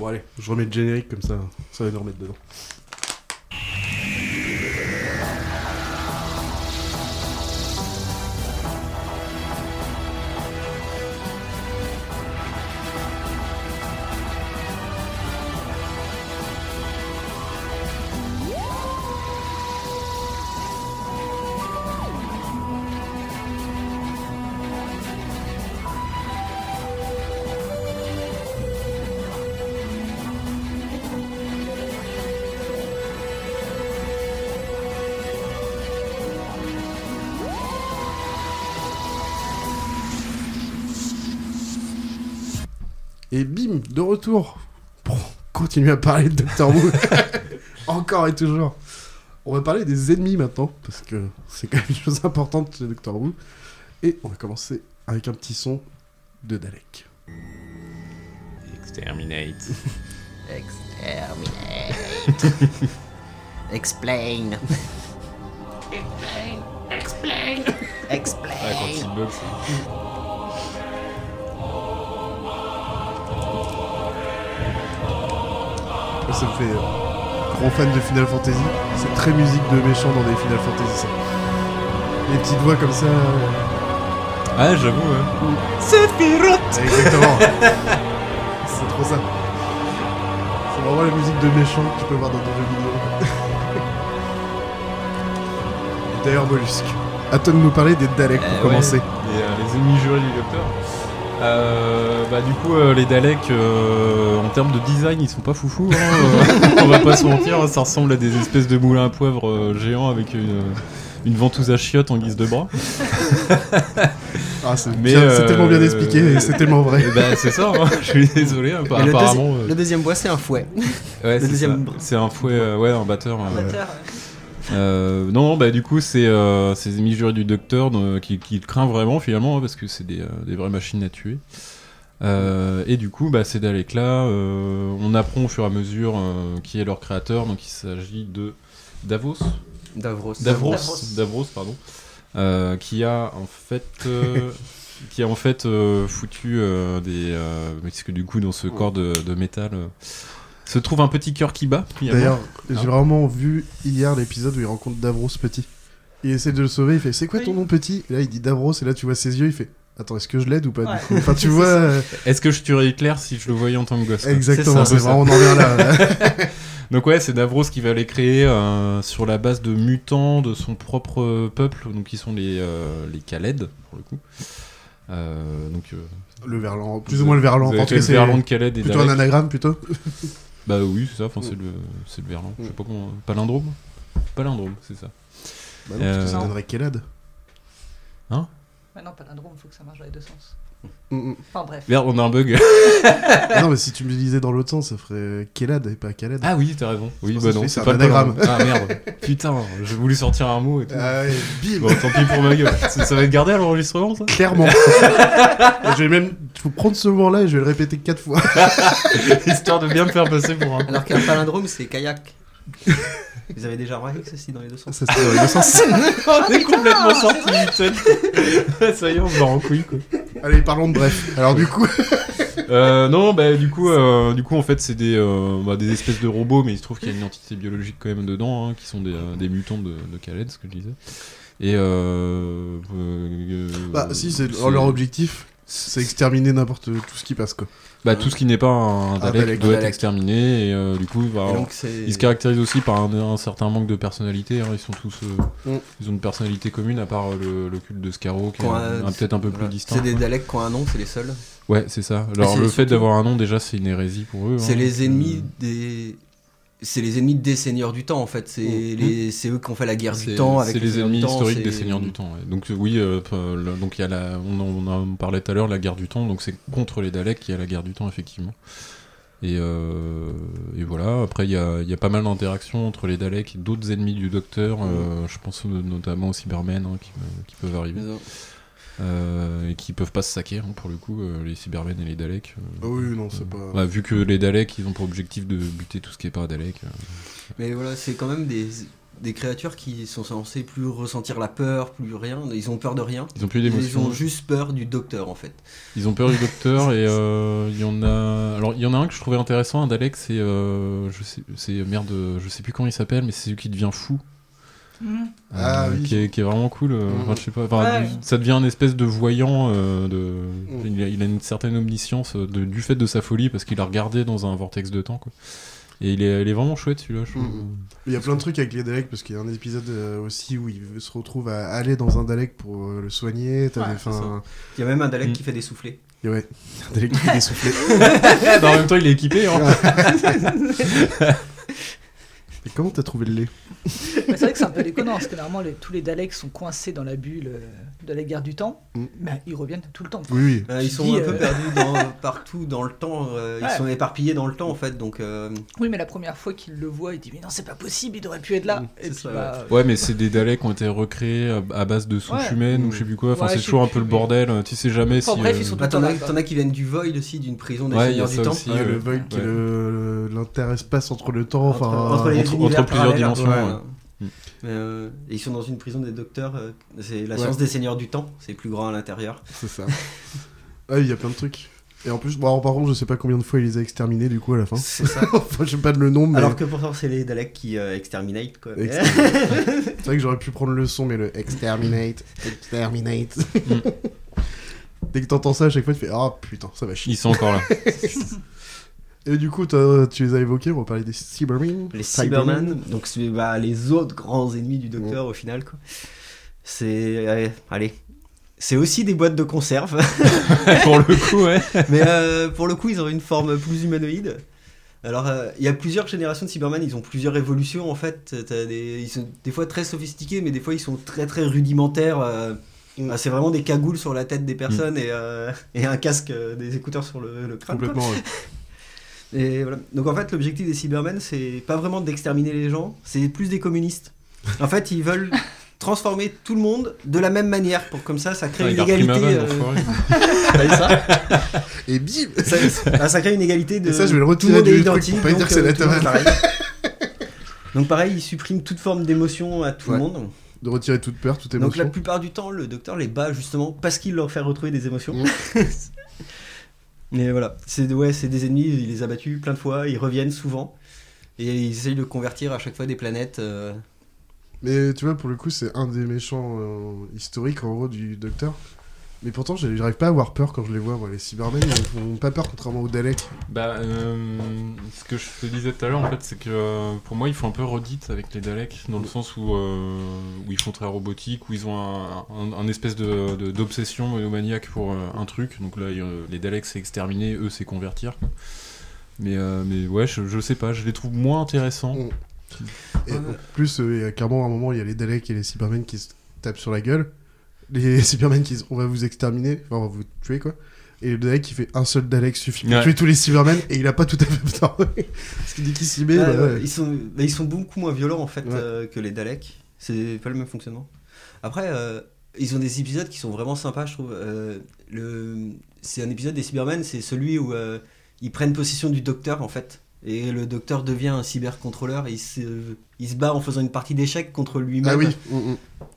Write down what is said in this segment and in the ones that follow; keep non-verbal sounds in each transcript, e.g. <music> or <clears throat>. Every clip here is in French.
Bon, allez, je remets le générique comme ça, ça va nous remettre dedans. De retour pour continuer à parler de Doctor Who. <laughs> Encore et toujours. On va parler des ennemis maintenant, parce que c'est quand même une chose importante chez Doctor Who. Et on va commencer avec un petit son de Dalek. Exterminate. <laughs> Exterminate. <laughs> Explain. Explain. Explain. Ah, quand il bug, ça me fait euh, grand fan de Final Fantasy. C'est très musique de méchant dans des Final Fantasy, ça. Les petites voix comme ça. Ah, j'avoue, ouais. ouais, exactement. <laughs> c'est trop ça. C'est vraiment la musique de méchant que tu peux voir dans des jeux vidéo. <laughs> Et D'ailleurs, Mollusque. À toi de nous parler des Daleks pour Euh, commencer. ouais, Les, euh, les ennemis jurés du docteur. Euh, bah du coup euh, les Daleks euh, en termes de design ils sont pas foufous hein, euh, <laughs> on va pas se mentir ça ressemble à des espèces de moulins à poivre euh, géants avec une, une ventouse à chiottes en guise de bras <laughs> Ah, c'est Mais, bien- c'est euh, tellement bien expliqué c'est tellement vrai. <laughs> Bah c'est ça hein, je suis désolé hein, le, apparemment deuxi- euh, le deuxième bois, c'est un fouet. ouais, c'est un fouet euh, ouais un batteur euh. Euh, non, bah du coup, c'est euh, ces jurés du docteur euh, qui, qui le craint vraiment finalement hein, parce que c'est des, euh, des vraies machines à tuer. Euh, et du coup, bah, ces Daleks-là, euh, on apprend au fur et à mesure euh, qui est leur créateur. Donc, il s'agit de Davos, Davros. Davros, Davros, pardon, euh, qui a en fait, euh, <laughs> qui a en fait euh, foutu euh, des, euh, parce que du coup, dans ce corps de, de métal. Se trouve un petit cœur qui bat. D'ailleurs, j'ai vraiment vu hier l'épisode où il rencontre Davros petit. Il essaie de le sauver, il fait C'est quoi ton Oui. nom petit? Et là, il dit Davros, et là, tu vois ses yeux, il fait Attends, est-ce que je l'aide ou pas Ouais. du coup Enfin, tu <laughs> vois. euh, Est-ce que je tuerais Hitler si je le voyais en tant que gosse exactement, C'est vraiment, on en vient là. <laughs> <laughs> Donc ouais, c'est Davros qui va les créer euh, sur la base de mutants de son propre peuple, donc qui sont les euh, les Khaled pour le coup. Euh, donc euh, le verlan, plus ou moins le verlan. vous avez En tout fait cas, le c'est Verlan de Khaled et plutôt un anagramme plutôt. Bah oui, c'est ça. Enfin c'est le c'est le Verlan. Je sais pas comment. Palindrome. Palindrome, c'est ça. Bah non, parce que ça Euh, donnerait Kelad. Bah non, palindrome, faut que ça marche dans les deux sens. Mm, mm. Enfin bref. Merde, on a un bug. <laughs> Ah non, mais si tu me disais dans l'autre sens, ça ferait Kelad et pas Khaled. ah oui, t'as raison. Oui, bah non, c'est un pas le anagramme. Ah merde. Putain, j'ai voulu sortir un mot et tout. Ah ouais, bim Bon, tant pis pour ma gueule. Ça, ça va être gardé à l'enregistrement, ça? Clairement. <laughs> Je vais même je vais prendre ce moment-là et je vais le répéter quatre fois. <laughs> Histoire de bien me faire passer pour un. Alors qu'un palindrome, c'est kayak. Vous avez déjà remarqué que c'est si dans les deux sens Ça, c'est dans les deux sens. <laughs> on est complètement sorti du thème. Ça y est, on se barre en couille, quoi. Allez, parlons de bref. Alors, du coup. <laughs> Euh, non, bah du coup, euh, du coup, en fait, c'est des, euh, bah, des espèces de robots, mais il se trouve qu'il y a une entité biologique quand même dedans, hein, qui sont des, euh, des mutants de, de Khaled, ce que je disais. Et euh, euh, Bah, si, c'est leur objectif, c'est exterminer n'importe tout ce qui passe, quoi. Bah, tout ce qui n'est pas un Dalek, Dalek, doit être exterminé, et euh, du coup, bah, donc. Ils se caractérisent aussi par un, un certain manque de personnalité. hein. Ils sont tous, euh, Mm. ils ont une personnalité commune à part euh, le, le culte de Scarrow qui est peut-être un peu voilà. plus distinct. C'est des. Daleks qui ont un nom, c'est les seuls. Ouais, c'est ça. Alors c'est le fait d'avoir un nom déjà, c'est une hérésie pour eux. C'est hein. les ennemis des. C'est les ennemis des seigneurs du temps en fait. C'est les... c'est eux qui ont fait la guerre du temps avec c'est les Seigneurs ennemis Temps, historiques des seigneurs du temps. ouais. Donc euh, oui, euh, euh, le- donc il y a la, on en, on en parlait tout à l'heure, la guerre du temps. Donc c'est contre les Daleks qu'il y a la guerre du temps effectivement. Et, euh, et voilà. Après il y a, il y a pas mal d'interactions entre les Daleks et d'autres ennemis du Docteur. euh, je pense notamment aux Cybermen hein, qui, qui peuvent arriver. Et qui peuvent pas se saquer hein, pour le coup, euh, les Cybermen et les Daleks. euh, Ah oui, non, c'est pas. bah, vu que les Daleks, ils ont pour objectif de buter tout ce qui est pas Dalek. euh. Mais voilà, c'est quand même des. des créatures qui sont censées plus ressentir la peur, plus rien. Ils ont peur de rien. Ils ont plus Ils d'émotions. ont juste peur du docteur en fait. Ils ont peur du docteur et euh, il y en a. Alors il y en a un que je trouvais intéressant, un Dalek, c'est euh, je sais, c'est merde, je sais plus comment il s'appelle, mais c'est celui qui devient fou. Ah Euh, oui. qui, est, qui est vraiment cool. euh, enfin, je sais pas. enfin, Ouais. du- Ça devient un espèce de voyant. euh, de, Mhm. il, a, il a une certaine omniscience de- du fait de sa folie parce qu'il a regardé dans un vortex de temps. Quoi. Et il est, il est vraiment chouette celui-là. je trouve. Il y a plein de trucs avec les Daleks parce qu'il y a un épisode euh, aussi où il se retrouve à aller dans un Dalek pour euh, le soigner. Ouais, des- Il y a même un Dalek qui fait des soufflets. et ouais, <laughs> un Dalek qui fait des soufflets. <laughs> Bah, en même temps, il est équipé. Hein. <laughs> Mais comment t'as trouvé le lait? Mais c'est vrai que c'est un peu déconnant, parce que normalement, tous les Daleks sont coincés dans la bulle euh, de la guerre du temps, Mm. mais ils reviennent tout le temps. Oui, oui. Euh, ils sont Dis, un peu euh, perdus dans- <laughs> partout dans le temps. euh, Ouais. Ils sont éparpillés dans le temps en fait. Donc euh, Oui, mais la première fois qu'il le voit, il dit Mais non, c'est pas possible, il aurait pu être là. Mm, Et c'est puis, ça, bah, Ouais, mais c'est des Daleks qui ont été recréés à- base de souches Ouais. humaines ou je sais plus quoi. Enfin, Ouais, c'est toujours un peu le mais- bordel. Tu sais jamais Enfin, si. bref, euh, ils sont bah, t'en as, qui viennent du Void aussi, d'une prison des Ouais, il y a seigneurs du ça temps. aussi. Le. Void qui l'interespace entre le temps. Entre, Enfin, plusieurs dimensions, euh, et ils sont dans une prison des docteurs. euh, c'est la Ouais. science des seigneurs du temps. C'est plus grand à l'intérieur. c'est ça. <laughs> Ah, il y a plein de trucs. Et en plus, bon, alors, par contre, je sais pas combien de fois il les a exterminés du coup à la fin. C'est ça. <laughs> enfin, je sais pas le nombre, mais Alors que pourtant c'est les Daleks qui euh, exterminate quoi. Mais- <laughs> c'est vrai que j'aurais pu prendre le son, mais le exterminate, exterminate. Mm. Dès que t'entends ça, à chaque fois, tu fais Ah putain, ça va chier. Ils sont encore là. Et du coup, tu les as évoqués, on va parler des Cybermen. les Cybermen, donc c'est bah, les autres grands ennemis du Docteur au final quoi. C'est euh, allez, c'est aussi des boîtes de conserve, <laughs> Pour le coup, ouais. mais euh, pour le coup ils ont une forme plus humanoïde. Alors euh, il y a plusieurs générations de Cybermen, ils ont plusieurs évolutions en fait. T'as des, ils sont des fois très sophistiqués, mais des fois ils sont très très rudimentaires. euh, ah, c'est vraiment des cagoules sur la tête des personnes et, euh, et un casque, euh, des écouteurs sur le, le crâne. quoi. Complètement, ouais. <laughs> Et voilà. Donc en fait, l'objectif des Cybermen, c'est pas vraiment d'exterminer les gens, c'est plus des communistes. En fait, ils veulent <laughs> transformer tout le monde de la même manière pour comme ça, ça crée une il égalité. euh, <laughs> ça Et bim ça, ça crée une égalité de. Et ça, je vais le retirer du truc identique, pour pas dire donc, que c'est euh, pareil. Donc pareil, ils suppriment toute forme d'émotion à tout Ouais. le monde. De retirer toute peur, toute Donc émotion. la plupart du temps, le docteur les bat justement parce qu'il leur fait retrouver des émotions. Mm. <laughs> Mais voilà, c'est ouais, des ennemis, il les a battus plein de fois, ils reviennent souvent. Et ils essayent de convertir à chaque fois des planètes. euh, Mais tu vois, pour le coup, c'est un des méchants euh, historiques en gros du Docteur. Mais pourtant, j'arrive pas à avoir peur quand je les vois. Moi. Les Cybermen, ils font pas peur contrairement aux Daleks. Bah, euh, ce que je te disais tout à l'heure, en fait, c'est que euh, pour moi, ils font un peu redite avec les Daleks, dans le sens où, euh, où ils font très robotique, où ils ont un, un- un espèce de- de- d'obsession monomaniaque pour euh, un truc. Donc là, les Daleks, c'est exterminer, eux, c'est convertir. quoi. Mais, euh, mais ouais, je, je sais pas, je les trouve moins intéressants. Et en plus, il y a clairement un moment, il y a les Daleks et les Cybermen qui se tapent sur la gueule. Les <laughs> Cybermen qui disent On va vous exterminer, enfin, on va vous tuer quoi. Et le Dalek qui fait un seul Dalek suffit pour Ouais. tuer tous les Cybermen et il a pas tout à fait <laughs> besoin. Parce qu'il dit qu'il s'y met. Ah, bah, ouais, ouais. ils, sont, bah, ils sont beaucoup moins violents en fait Ouais. euh, que les Daleks. C'est pas le même fonctionnement. Après, euh, ils ont des épisodes qui sont vraiment sympas, je trouve. Euh, le... C'est un épisode des Cybermen, c'est celui où euh, ils prennent possession du docteur en fait. Et le docteur devient un cybercontrôleur et il se, il se bat en faisant une partie d'échecs contre lui-même. Ah oui, mm, mm.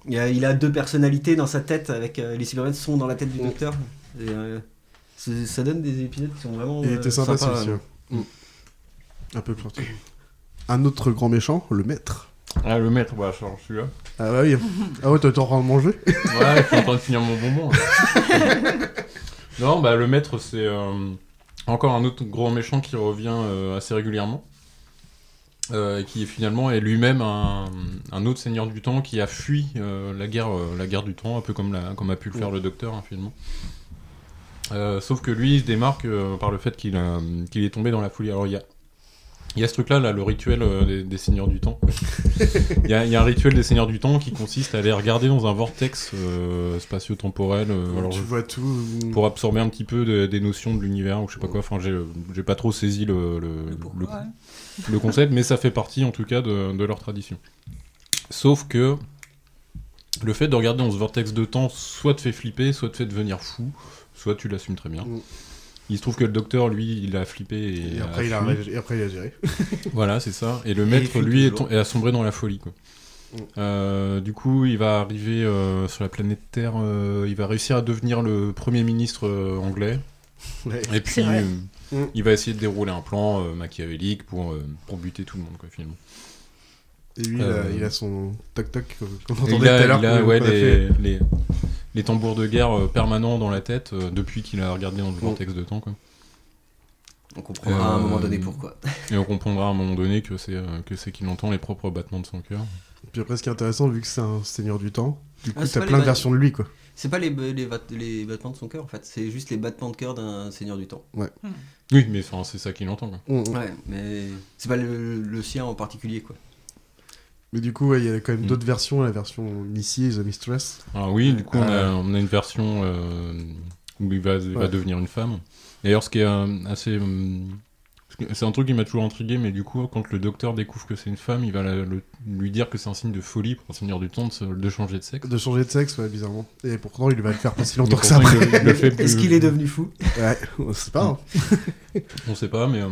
Il, a, il a deux personnalités dans sa tête, avec euh, les Cybermen sont dans la tête du Mm. docteur. Et, euh, ça donne des épisodes qui sont vraiment. il euh, était sympa sympas, celui-ci. euh. ouais. Mm. Un peu plus. Un autre grand méchant, le maître. Ah, le maître, bah, genre celui-là. Ah bah oui. ah ouais, t'es en train de manger Ouais, je suis en train de finir mon bonbon. <laughs> non, bah le maître, c'est euh, encore un autre gros méchant qui revient euh, assez régulièrement. Euh, qui finalement est lui-même un, autre seigneur du temps qui a fui euh, la, guerre, du temps, un peu comme, comme a pu le faire le docteur hein, finalement. Sauf que lui, il se démarque par le fait qu'il qu'il est tombé dans la folie. Alors il y a, il y a ce truc-là, là, le rituel euh, des, des seigneurs du temps. Il y, a, il y a un rituel des seigneurs du temps qui consiste à aller regarder dans un vortex euh, spatio-temporel. euh, alors, Tu vois tout. pour absorber un petit peu de- des notions de l'univers ou je sais pas quoi. Enfin, j'ai pas trop saisi le, le, Le pourquoi, le- ouais. le concept, mais ça fait partie en tout cas de, de leur tradition. Sauf que le fait de regarder dans ce vortex de temps soit te fait flipper, soit te fait devenir fou, soit tu l'assumes très bien. Mm. Il se trouve que le docteur, lui, il a flippé et, Et après, il a, fui. et après, il a géré. <laughs> <laughs> Voilà, c'est ça. Et le maître, lui, est, est asombré dans la folie. Quoi. Euh, du coup, il va arriver euh, sur la planète Terre, euh, il va réussir à devenir le premier ministre euh, anglais. Ouais. Et puis, euh, Mm. il va essayer de dérouler un plan euh, machiavélique pour, euh, pour buter tout le monde, quoi, finalement. Et lui, il, a, il a son toc-toc, comme on entendait il a, tout à l'heure. il a, ouais, a les, les tambours de guerre euh, permanents dans la tête euh, depuis qu'il a regardé dans le vortex de temps. Quoi. On comprendra à un Euh, moment donné pourquoi. Et on comprendra à un moment donné que c'est euh, que c'est qu'il entend les propres battements de son cœur. Puis après, ce qui est intéressant, vu que c'est un seigneur du temps, du coup, Ah, t'as plein de versions de lui, quoi. C'est pas les, les, bat- les battements de son cœur en fait, c'est juste les battements de cœur d'un seigneur du temps. Oui, mais enfin, c'est ça qu'il entend. Quoi. Ouais, mais c'est pas le, le sien en particulier quoi. Mais du coup, ouais, il y a quand même Mm. d'autres versions, la version Missy, The Mistress. Alors oui, du coup, on, a, Euh. on a une version euh, où il va, il va Ouais. devenir une femme. D'ailleurs, ce qui est euh, assez... euh, c'est un truc qui m'a toujours intrigué, mais du coup, quand le docteur découvre que c'est une femme, il va la- le- lui dire que c'est un signe de folie pour un seigneur du temps de, se- de changer de sexe. De changer de sexe, ouais, bizarrement. Et pourtant, il va le faire pas si longtemps que ça Est-ce qu'il est devenu fou? Ouais, on sait pas. hein. <laughs> On sait pas, mais... euh,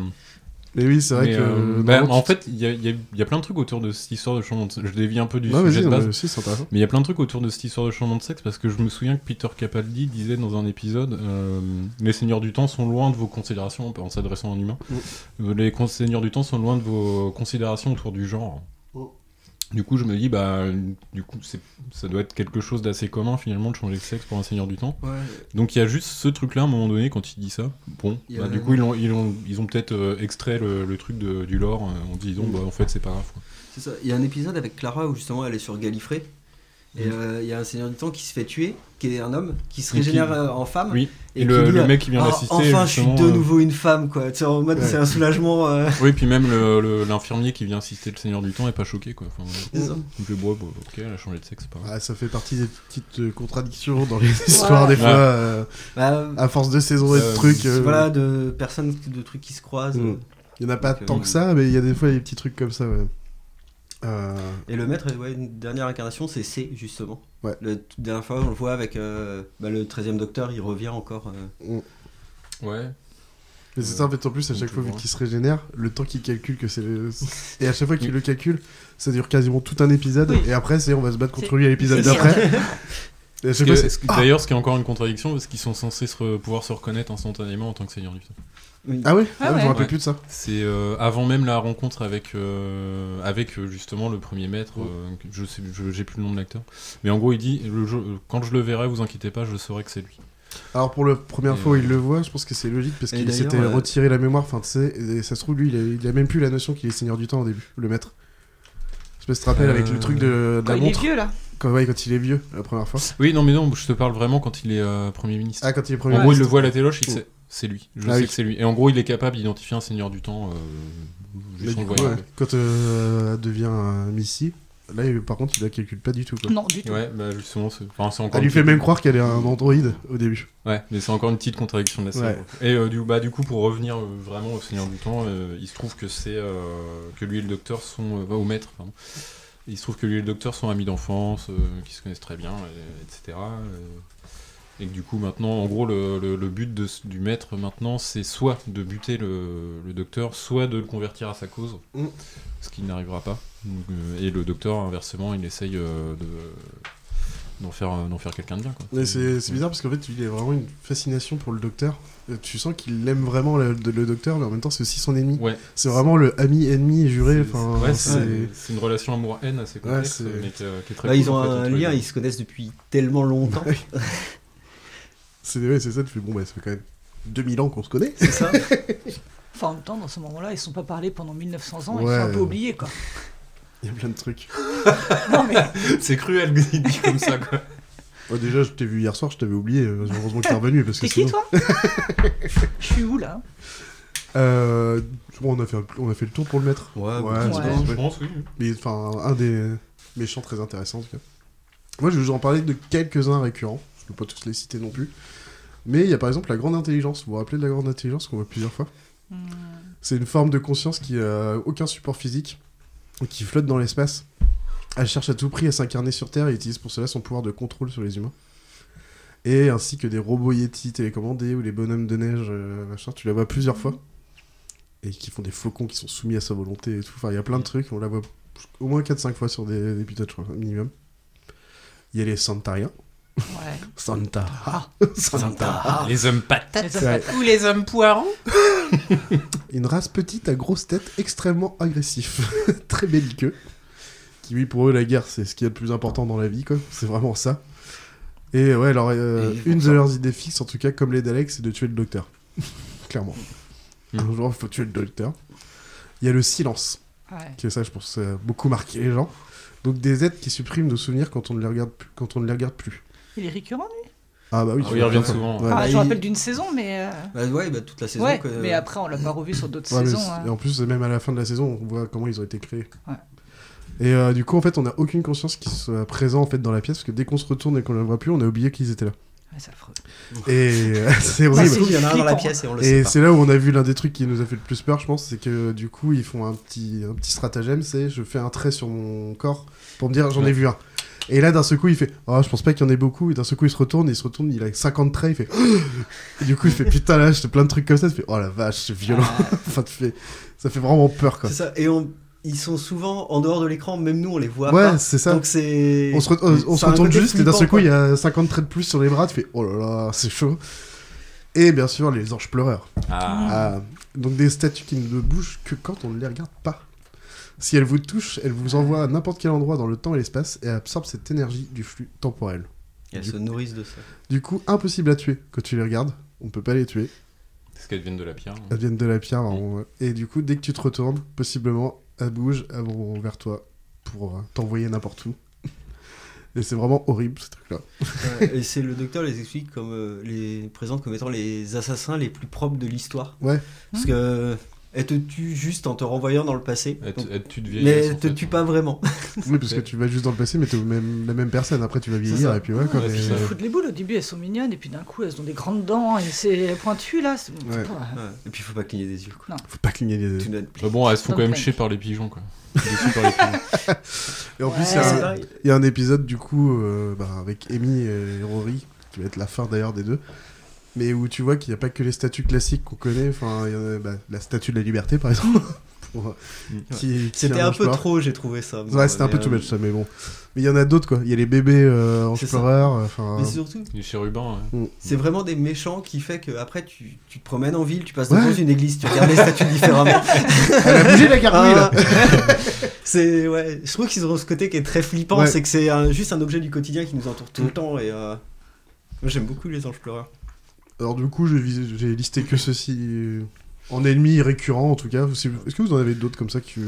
Mais oui, c'est vrai mais, que. euh, bah, en fait, il y a, il y a- il y a plein de trucs autour de cette histoire de changement de sexe. Je dévie un peu du Non, sujet de base. mais il y a plein de trucs autour de cette histoire de changement de sexe parce que je me souviens que Peter Capaldi disait dans un épisode euh, Les seigneurs du temps sont loin de vos considérations, en s'adressant à un humain, Euh, les seigneurs du temps sont loin de vos considérations autour du genre. Du coup, je me dis, bah, du coup, c'est- ça doit être quelque chose d'assez commun finalement de changer de sexe pour un seigneur du temps. Ouais. Donc il y a juste ce truc-là à un moment donné quand il dit ça. Bon, bah, du coup, ils ont, ils ont, ils ont peut-être euh, extrait le, le truc de- du lore euh, en disant, Mm. bah, en fait, c'est pas grave. C'est ça. Il y a un épisode avec Clara où justement elle est sur Gallifrey. Et euh, il y a un seigneur du temps qui se fait tuer, qui est un homme, qui se qui- régénère euh, en femme. Oui, et, Et le, qui dit, le mec qui vient Ah, d'assister. enfin, je suis de euh, nouveau une femme, quoi. Tu sais, en mode, Ouais. c'est un soulagement. euh, Oui, puis même le- le- l'infirmier qui vient assister le Seigneur du Temps est pas choqué, quoi. Enfin. C'est ça. Il fait, bon, ok, elle a changé de sexe, c'est pas grave. Ah, ça fait partie des petites euh, contradictions dans les histoires, des Ouais. fois. euh, Bah, à force de saisons et de Euh, trucs. euh, Voilà, de personnes, de trucs qui se croisent. Mm. Il y en a pas Donc, euh, tant que ça, mais il y a des fois des petits trucs comme ça, ouais. Euh, Et le maître, ouais, une dernière incarnation, c'est C, justement. Ouais. La dernière fois, on le voit avec euh, bah, le 13e docteur, il revient encore. euh, Ouais. Mais c'est ça, en fait, en plus, à chaque fois, vu qu'il se régénère, le temps qu'il calcule que c'est le... <laughs> Et à chaque fois qu'il le calcule, ça dure quasiment tout un épisode, Oui. et après, c'est on va se battre contre lui à l'épisode d'après. <laughs> Ah D'ailleurs, ce qui est encore une contradiction, parce qu'ils sont censés se re- pouvoir se reconnaître instantanément en tant que Seigneur du Temps. oui. Ah oui Ah Ah, Je me rappelle Ouais. plus de ça. C'est euh, avant même la rencontre avec, euh, avec euh, justement le premier maître, euh, je sais, je- j'ai plus le nom de l'acteur. Mais en gros, il dit le euh, quand je le verrai, vous inquiétez pas, je saurai que c'est lui. Alors pour la première Et, fois où il le voit, je pense que c'est logique parce qu'il s'était euh, retiré la mémoire, enfin tu sais, et ça se trouve lui il a, il a même plus la notion qu'il est seigneur du temps au début, le maître. Je te rappelles avec le Euh, truc de, de Quand la il est montre, vieux là. quand, ouais, quand il est vieux la première fois. Oui, non, mais non, je te parle vraiment quand il est euh, Premier ministre. Ah quand il est premier en gros, il le ministre. voit à la téloche, il sait, c'est lui. Je Ah sais oui. que c'est lui. Et en gros, il est capable d'identifier un Seigneur du Temps. euh, Mais juste en du le coup, voyant. ouais, quand euh, elle devient Missy, là par contre il la calcule pas du tout. Quoi. Non, du tout. Ouais, bah justement, c'est enfin, c'est encore. Elle lui fait même croire qu'elle est un androïde au début. Ouais, mais c'est encore une petite contradiction de la série. Ouais. Et euh, du, bah, du coup, pour revenir euh, vraiment au Seigneur du Temps, euh, il se trouve que c'est euh, que lui et le Docteur sont euh, au maître. Pardon. Il se trouve que lui et le Docteur sont amis d'enfance, euh, qui se connaissent très bien, et- etc. euh, et que du coup, maintenant, en gros, le, le- le but de du maître maintenant, c'est soit de buter le, le Docteur, soit de le convertir à sa cause, Mm. ce qui n'arrivera pas. Donc, euh, et le Docteur, inversement, il essaye euh, de d'en faire, d'en faire quelqu'un de bien. Quoi. Mais c'est bizarre parce qu'en fait il a vraiment une fascination pour le docteur. Euh, Tu sens qu'il aime vraiment le, le docteur, mais en même temps c'est aussi son ennemi. Ouais, C'est vraiment le ami ennemi juré. Enfin, Ouais, c'est- une relation amour-haine assez complexe, c'est- mais qui, euh, qui est très Bah, cool, ils ont en fait, un lien, ils se connaissent depuis tellement longtemps. c'est ouais, c'est ça. Tu fais bon bah ça fait quand même 2000 ans qu'on se connaît. c'est ça <laughs> Enfin, en même temps, dans ce moment-là, ils sont pas parlé pendant 1900 ans, ils sont un peu oubliés quoi. Il y a plein de trucs. <laughs> Non mais C'est cruel <laughs> de dire comme ça, quoi. Ouais, déjà, je t'ai vu hier soir, je t'avais oublié. Heureusement que t'es revenu parce que t'es qui sinon. toi? Je suis où là? Euh, bon, on a fait on a fait le tour pour le mettre. Ouais, Ouais, c'est Ouais. bon, Je pense, oui. Mais enfin, un des méchants très intéressants en tout cas. Moi, je vais vous en parler de quelques-uns récurrents. Je ne peux pas tous les citer non plus. Mais il y a par exemple la grande intelligence. Vous vous rappelez de la grande intelligence qu'on voit plusieurs fois? Hmm. C'est une forme de conscience qui a aucun support physique qui flotte dans l'espace. Elle cherche à tout prix à s'incarner sur Terre et utilise pour cela son pouvoir de contrôle sur les humains. Et ainsi que des robots Yeti télécommandés ou les bonhommes de neige, euh, machin, tu la vois plusieurs fois. Et qui font des faucons qui sont soumis à sa volonté et tout. Enfin, il y a plein de trucs, on la voit, au moins 4-5 fois sur des, des épisodes, je crois, minimum. Il y a les Santariens. Ouais. Santa. Ah. Santa. Les hommes patates Les hommes Ouais. ou les hommes poireaux <laughs> Une race petite à grosse tête, extrêmement agressif, <laughs> très belliqueux. Qui, oui, pour eux, la guerre, c'est ce qui est le plus important dans la vie, quoi. C'est vraiment ça. Et ouais, alors, euh, Et une de leurs idées fixes, en tout cas, comme les Daleks, c'est de tuer le docteur. <laughs> Clairement. Un jour, il faut tuer le docteur. Il y a le silence, Ouais. qui est ça, je pense, ça a beaucoup marqué les gens. Donc, des êtres qui suppriment nos souvenirs quand on ne les regarde plus. Quand on ne les regarde plus. Il est récurrent, lui Ah bah oui, Ah oui, vois. reviennent souvent. Ouais. Ah, Bah, Je il- me rappelle d'une saison, mais. euh, Bah ouais, bah, toute la saison. ouais, que- mais après, on l'a pas revu sur d'autres Ouais, saisons. c'est- hein. Et en plus, même à la fin de la saison, on voit comment ils ont été créés. Ouais. Et euh, du coup, en fait, on n'a aucune conscience qu'ils soient présents en fait dans la pièce, parce que dès qu'on se retourne et qu'on ne les voit plus, on a oublié qu'ils étaient là. Ouais, c'est affreux. Et euh, <laughs> <laughs> c'est Ça horrible. il y en a un dans la pièce et on le Et sait pas. c'est là où on a vu l'un des trucs qui nous a fait le plus peur, je pense, c'est que du coup, ils font un petit, un petit stratagème, c'est je fais un trait sur mon corps pour me dire j'en ai vu un. Et là, d'un seul coup, il fait Oh, je pense pas qu'il y en ait beaucoup. Et d'un seul coup, il se retourne, il se retourne, il a 50 traits, il fait <gasps> Et du coup, il fait Putain, là, j'ai plein de trucs comme ça. Il fait Oh la vache, c'est violent. <laughs> enfin, tu fais... ça fait vraiment peur, quoi. C'est ça. Et on- ils sont souvent en dehors de l'écran, même nous on les voit Ouais, pas. c'est ça. Donc c'est. On se, re- on- on se retourne juste et d'un seul coup il y a 50 traits de plus sur les bras, tu fais oh là là, c'est chaud. Et bien sûr les anges pleureurs. Ah. Ah, donc des statues qui ne bougent que quand on ne les regarde pas. Si elles vous touchent, elles vous envoient à n'importe quel endroit dans le temps et l'espace et absorbent cette énergie du flux temporel. Et Elles se nourrissent de ça. Du coup, impossible à tuer quand tu les regardes. On peut pas les tuer. Parce qu'elles viennent de la pierre. hein. Elles viennent de la pierre. Et du coup, dès que tu te retournes, possiblement, elles bougent, elles vont vers toi pour euh, t'envoyer n'importe où. <laughs> Et c'est vraiment horrible ce truc-là. Ouais, et <laughs> c'est le docteur les explique comme euh, les présente comme étant les assassins les plus propres de l'histoire. Ouais. Parce que elle te tue juste en te renvoyant dans le passé. Elles te- tuent de mais elle te fait. tue pas vraiment. <laughs> Oui, parce que tu vas juste dans le passé, mais t'es même- la même personne. Après, tu vas vieillir et puis ouais, quoi. Ouais, ça. Ils foutent les boules au début, elles sont mignonnes, et puis d'un coup, elles ont des grandes dents, et c'est pointu là. Ouais. Ouais. Et puis il faut pas cligner des yeux. Quoi. Faut pas cligner les yeux. Bah bon, elles se font quand même chier par les pigeons, quoi. <laughs> Et en Ouais. plus, il y a C'est un- pareil. il y, a un épisode du coup euh, bah, avec Amy et Rory, qui va être la fin d'ailleurs des deux, mais où tu vois qu'il n'y a pas que les statues classiques qu'on connaît. Enfin, bah, la statue de la liberté par exemple. <laughs> pour, euh, Mm. C'était un peu pleureur. trop, j'ai trouvé ça. Ouais, c'était un peu Mais, too euh, much ça, mais bon. Mais il y en a d'autres quoi. Il y a les bébés euh, pleureurs. Enfin, Mais surtout, Les chérubins, ouais. c'est vraiment des méchants qui fait que après tu, tu te promènes en ville, tu passes Ouais. devant une église, tu regardes les statues <laughs> différemment. elle a bougé la gargouille là. Ah. <laughs> c'est ouais, je trouve qu'ils ont ce côté qui est très flippant, Ouais. c'est que c'est juste un objet du quotidien qui nous entoure tout le temps et euh, moi j'aime beaucoup les anges pleureurs. Alors du coup, j'ai listé que ceci euh, en ennemis récurrents en tout cas. Est-ce que vous en avez d'autres comme ça qui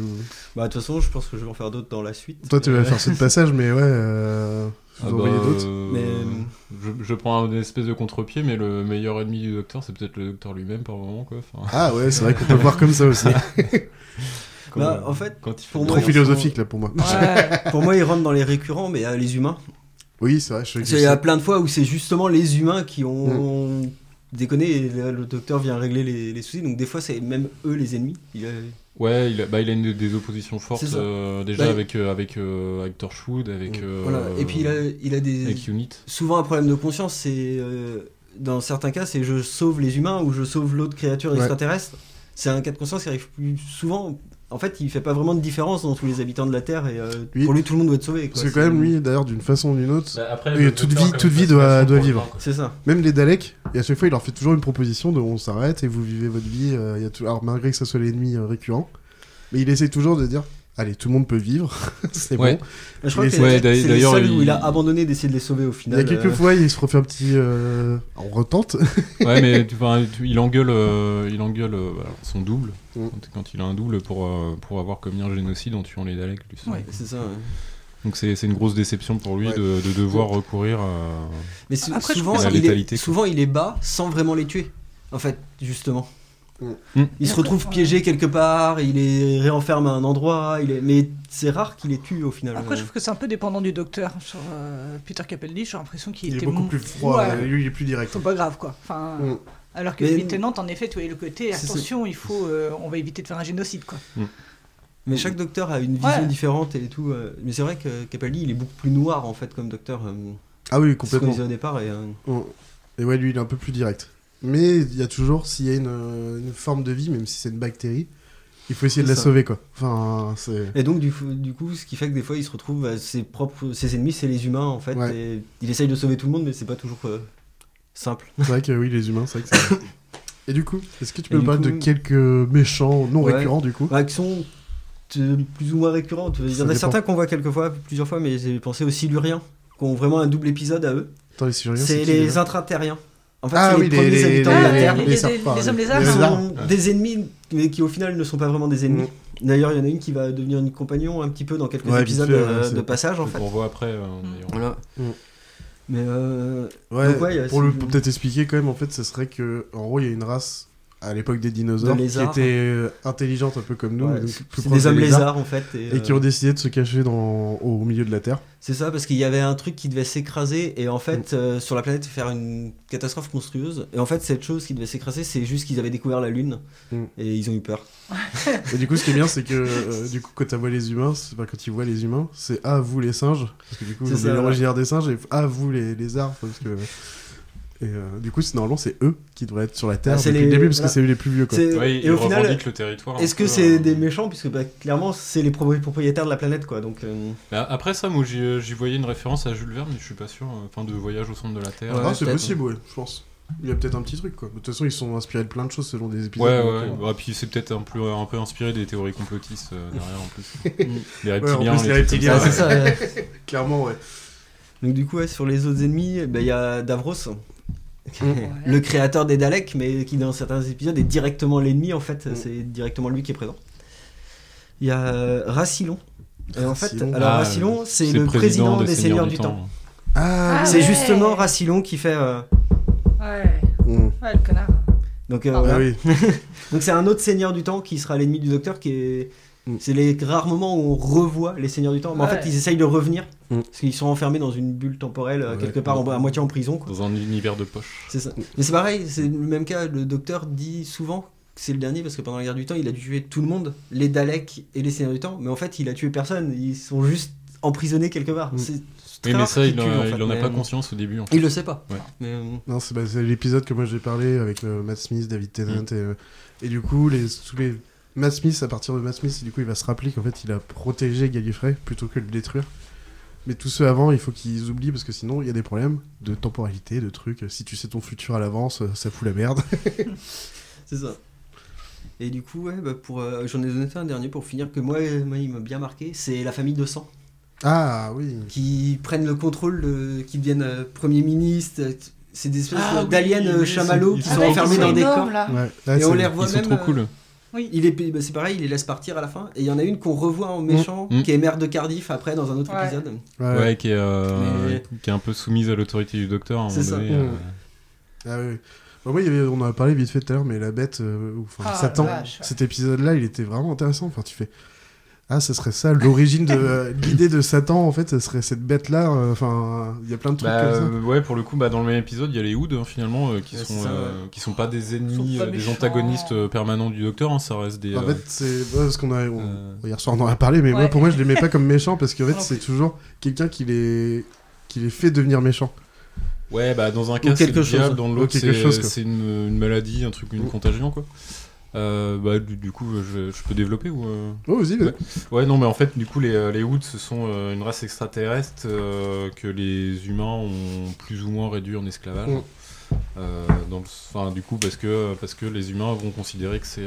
Bah de toute façon, je pense que je vais en faire d'autres dans la suite. Toi, tu vas faire ce passage, mais ouais. Euh... <laughs> Vous Ah en bah, voyez d'autres euh, Mais- je, je prends une espèce de contre-pied, mais le meilleur ennemi du docteur, c'est peut-être le docteur lui-même par moment, quoi. Enfin, Ah ouais, c'est vrai qu'on peut le voir comme ça aussi. <laughs> Bah, en fait, quand il fait pour le moi, Trop philosophique là pour moi. Ouais. <laughs> pour moi ils rentrent dans les récurrents, mais euh, les humains. Oui, c'est vrai. Il y a plein de fois où c'est justement les humains qui ont Mm. Déconné et le, le docteur vient régler les, les soucis. Donc des fois c'est même eux les ennemis. Il, Ouais, il a, bah, il a une, des oppositions fortes euh, déjà Bah, avec, euh, avec, euh, avec Torchwood, avec, Mm. euh, voilà. Et puis il a, il a des avec Unit. souvent un problème de conscience. C'est euh, dans certains cas c'est je sauve les humains ou je sauve l'autre créature Ouais. extraterrestre. C'est un cas de conscience qui arrive plus souvent. En fait, il fait pas vraiment de différence dans tous les habitants de la Terre et euh, Oui. pour lui tout le monde doit être sauvé. quoi. Parce que C'est- quand même, lui, d'ailleurs, d'une façon ou d'une autre, Bah, après, toute docteur vie- toute doit- vivre. C'est ça. même les Daleks, et à chaque fois, il leur fait toujours une proposition de on s'arrête et vous vivez votre vie. euh, il y a tout... Alors, malgré que ce soit l'ennemi euh, récurrent, mais il essaie toujours de dire allez, tout le monde peut vivre, <laughs> c'est Ouais. bon. Je crois que Ouais, c'est seuls il- où il a abandonné d'essayer de les sauver au Il y final. a quelques euh, fois, il se refait un petit. euh, On retente. Ouais, <laughs> mais tu vois, tu- il engueule, euh, il engueule euh, son double Mm. quand, quand il a un double pour, euh, pour avoir commis un génocide en tuant les Daleks. lui. Ouais. C'est ça. ouais. Donc c'est c'est une grosse déception pour lui Ouais. de, de devoir recourir à. Mais Après, souvent, il est, souvent, il est bas sans vraiment les tuer. En fait, justement. Mm. Il se retrouve piégé quelque part, il est réenfermé à un endroit, il est... mais c'est rare qu'il les tue au final. Après, je trouve que c'est un peu dépendant du docteur. Sur euh, Peter Capaldi, j'ai l'impression qu'il Il est beaucoup mon- plus froid. Ouais. Lui, il est plus direct. C'est pas grave, quoi. Enfin, Mm. Alors que Tennant, en effet, tu vois le côté attention, il faut, euh, on va éviter de faire un génocide, quoi. Mais chaque docteur a une vision Ouais. différente et tout. euh, Mais c'est vrai que Capaldi, il est beaucoup plus noir en fait comme docteur. euh, Ah oui, C'est ce qu'on complètement. disait au départ. Et, euh, Mm. Et ouais, lui, il est un peu plus direct. Mais il y a toujours, s'il y a une, euh, une forme de vie, même si c'est une bactérie, il faut essayer de la ça. sauver quoi. Enfin. Et donc, du, coup- du coup, ce qui fait que des fois, il se retrouve, à ses propres, ses ennemis, c'est les humains, en fait. Ouais. Et il essaye de sauver tout le monde, mais c'est pas toujours euh, simple. C'est vrai que oui, les humains, c'est vrai que c'est. <coughs> Et du coup, est-ce que tu peux me parler de quelques méchants non Ouais. récurrents du coup Bah, qui sont euh, plus ou moins récurrentes. Il y Ça en a certains qu'on voit quelques fois, plusieurs fois, mais j'ai pensé aux Siluriens, qui ont vraiment un double épisode à eux. Les C'est les déjà? Intraterriens. En fait, Ah c'est oui, les premiers les- habitants les- de la Terre. les- les les- serpents, les hommes lézards. sont des ennemis, mais qui au final ne sont pas vraiment des ennemis. Mm. D'ailleurs, il y en a une qui va devenir une compagnon un petit peu dans quelques Ouais, épisodes fait, euh, de passage en fait. On voit après. euh, d'ailleurs. Voilà. Mm. Mais euh, Ouais, Donc, ouais, il y a pour, le, ce- pour peut-être expliquer quand même, en fait, ce serait que, en gros, il y a une race à l'époque des dinosaures De qui était euh, intelligente un peu comme nous, ouais, donc des hommes lézards, lézards en fait. Et, et qui euh, ont décidé de se cacher dans, au milieu de la Terre. C'est ça, parce qu'il y avait un truc qui devait s'écraser et en Mm. fait, euh, sur la planète, faire une catastrophe monstrueuse. Et en fait, cette chose qui devait s'écraser, c'est juste qu'ils avaient découvert la Lune Mm. et ils ont eu peur. <laughs> Et du coup, ce qui est bien, c'est que euh, du coup, quand tu vois les humains, c'est pas quand ils voient les humains, c'est ah vous les singes, parce que du coup, C'est ouais. l'originaire des singes, et ah vous les lézards, parce que. Et euh, du coup, c'est normalement, c'est eux qui devraient être sur la Terre Ah, c'est depuis le les- début, parce voilà. que c'est eux les plus vieux, quoi. Ouais, et ils au final, revendiquent le territoire. est-ce que c'est euh, des méchants? Puisque bah, clairement, c'est les pro- propriétaires de la planète, quoi. Donc, euh, bah, après ça, moi j'y voyais une référence à Jules Verne, mais je suis pas sûr. euh, Enfin, de voyage au centre de la Terre. Ouais, ah, c'est possible, ouais, je pense. Il y a peut-être un petit truc, quoi. De toute façon, ils sont inspirés de plein de choses selon des épisodes. Ouais, ouais, euh, Bah, puis c'est peut-être un peu, un peu inspiré des théories complotistes euh, derrière en plus. <laughs> les en reptiliens, plus, les reptiliens, c'est ça. ouais. <laughs> Clairement, ouais. Donc, du coup, ouais, sur les autres ennemis, bah, il y a Davros. Ouais. le créateur des Daleks, mais qui dans certains épisodes est directement l'ennemi en fait, Mm. c'est directement lui qui est présent. Il y a euh, Rassilon. Et en fait, Rassilon. alors Ah, Rassilon, c'est le président des Seigneurs du Temps. Temps. Ah, Ah C'est ouais. justement Rassilon qui fait. euh, Ouais, Mm. ouais, le connard. donc, euh, Ah, Ah voilà. oui. <laughs> donc c'est un autre Seigneur du Temps qui sera l'ennemi du Docteur qui est. Mm. C'est les rares moments où on revoit les Seigneurs du Temps. Mais en fait, ils essayent de revenir. Mm. Parce qu'ils sont enfermés dans une bulle temporelle, euh, Ouais. quelque part en- à moitié en prison. quoi. Dans un univers de poche. C'est ça. Mais c'est pareil, c'est le même cas. Le docteur dit souvent que c'est le dernier parce que pendant la guerre du temps, il a dû tuer tout le monde, les Daleks et les Seigneurs du Temps. Mais en fait, il a tué personne. Ils sont juste emprisonnés quelque part. Mm. C'est Oui, mais ça, il, tue, en, en fait, il en a mais, pas euh, conscience au début. En fait. Il le sait pas. Ouais. Mais, euh, Non, c'est bah, l'épisode que moi j'ai parlé avec euh, Matt Smith, David Tennant, et, euh, et du coup, les, tous les. Matt Smith, à partir de Matt Smith, du coup, il va se rappeler qu'en fait, il a protégé Gallifrey plutôt que de le détruire. Mais tous ceux avant, il faut qu'ils oublient parce que sinon, il y a des problèmes de temporalité, de trucs. Si tu sais ton futur à l'avance, ça fout la merde. <laughs> c'est ça. Et du coup, ouais, bah, pour, euh, j'en ai donné un dernier pour finir que moi, euh, moi il m'a bien marqué. C'est la famille de sang Ah oui. qui prennent le contrôle, de, qui deviennent euh, premier ministre. C'est des espèces Ah d'aliens oui, euh, chamallows qui ils sont enfermés dans des corps. là. Ouais. Là, Et on c'est- les revoit Ils sont même. trop euh, cool. Oui. Il est, bah, c'est pareil, il les laisse partir à la fin. Et il y en a une qu'on revoit en méchant, Mm. qui est maire de Cardiff après dans un autre Ouais. épisode. Ouais. Ouais, qui, est, euh, Mais- qui est un peu soumise à l'autorité du docteur. à un C'est moment ça. donné, Mm. euh, Ah oui. Bah, avait- on en a parlé vite fait tout à l'heure, mais la bête, euh, ou, enfin, Ah, Satan, la vache, ouais. cet épisode-là, il était vraiment intéressant. Enfin, tu fais. Ah, ce serait ça, l'origine de euh, l'idée de Satan, en fait, ce serait cette bête-là. euh, Enfin, il y a plein de trucs Bah, comme ça. euh, ouais, pour le coup, bah, dans le même épisode, il y a les Hoods hein, finalement, euh, qui Ouais, sont ça, euh, qui sont pas des ennemis, pas euh, des méchants. antagonistes euh, permanents du docteur. hein, ça reste des. En euh, fait, c'est ouais, parce qu'on a on- euh, hier soir on en a parlé, mais moi, pour moi je l'aimais pas comme méchant parce qu'en <laughs> fait c'est toujours quelqu'un qui les qui les fait devenir méchants. Ouais, bah dans un cas c'est quelque le diable, chose. dans l'autre quelque c'est chose, quoi. c'est une, une maladie, un truc, une contagion quoi. Euh, bah du, du coup, je, je peux développer ou euh Oh vas-y. vas-y. Ouais. Ouais, non, mais en fait, du coup, les, euh, les Hoods, ce sont euh, une race extraterrestre que les humains ont plus ou moins réduit en esclavage. Mm. Dans le- enfin, du coup, parce que, parce que les humains vont considérer que ces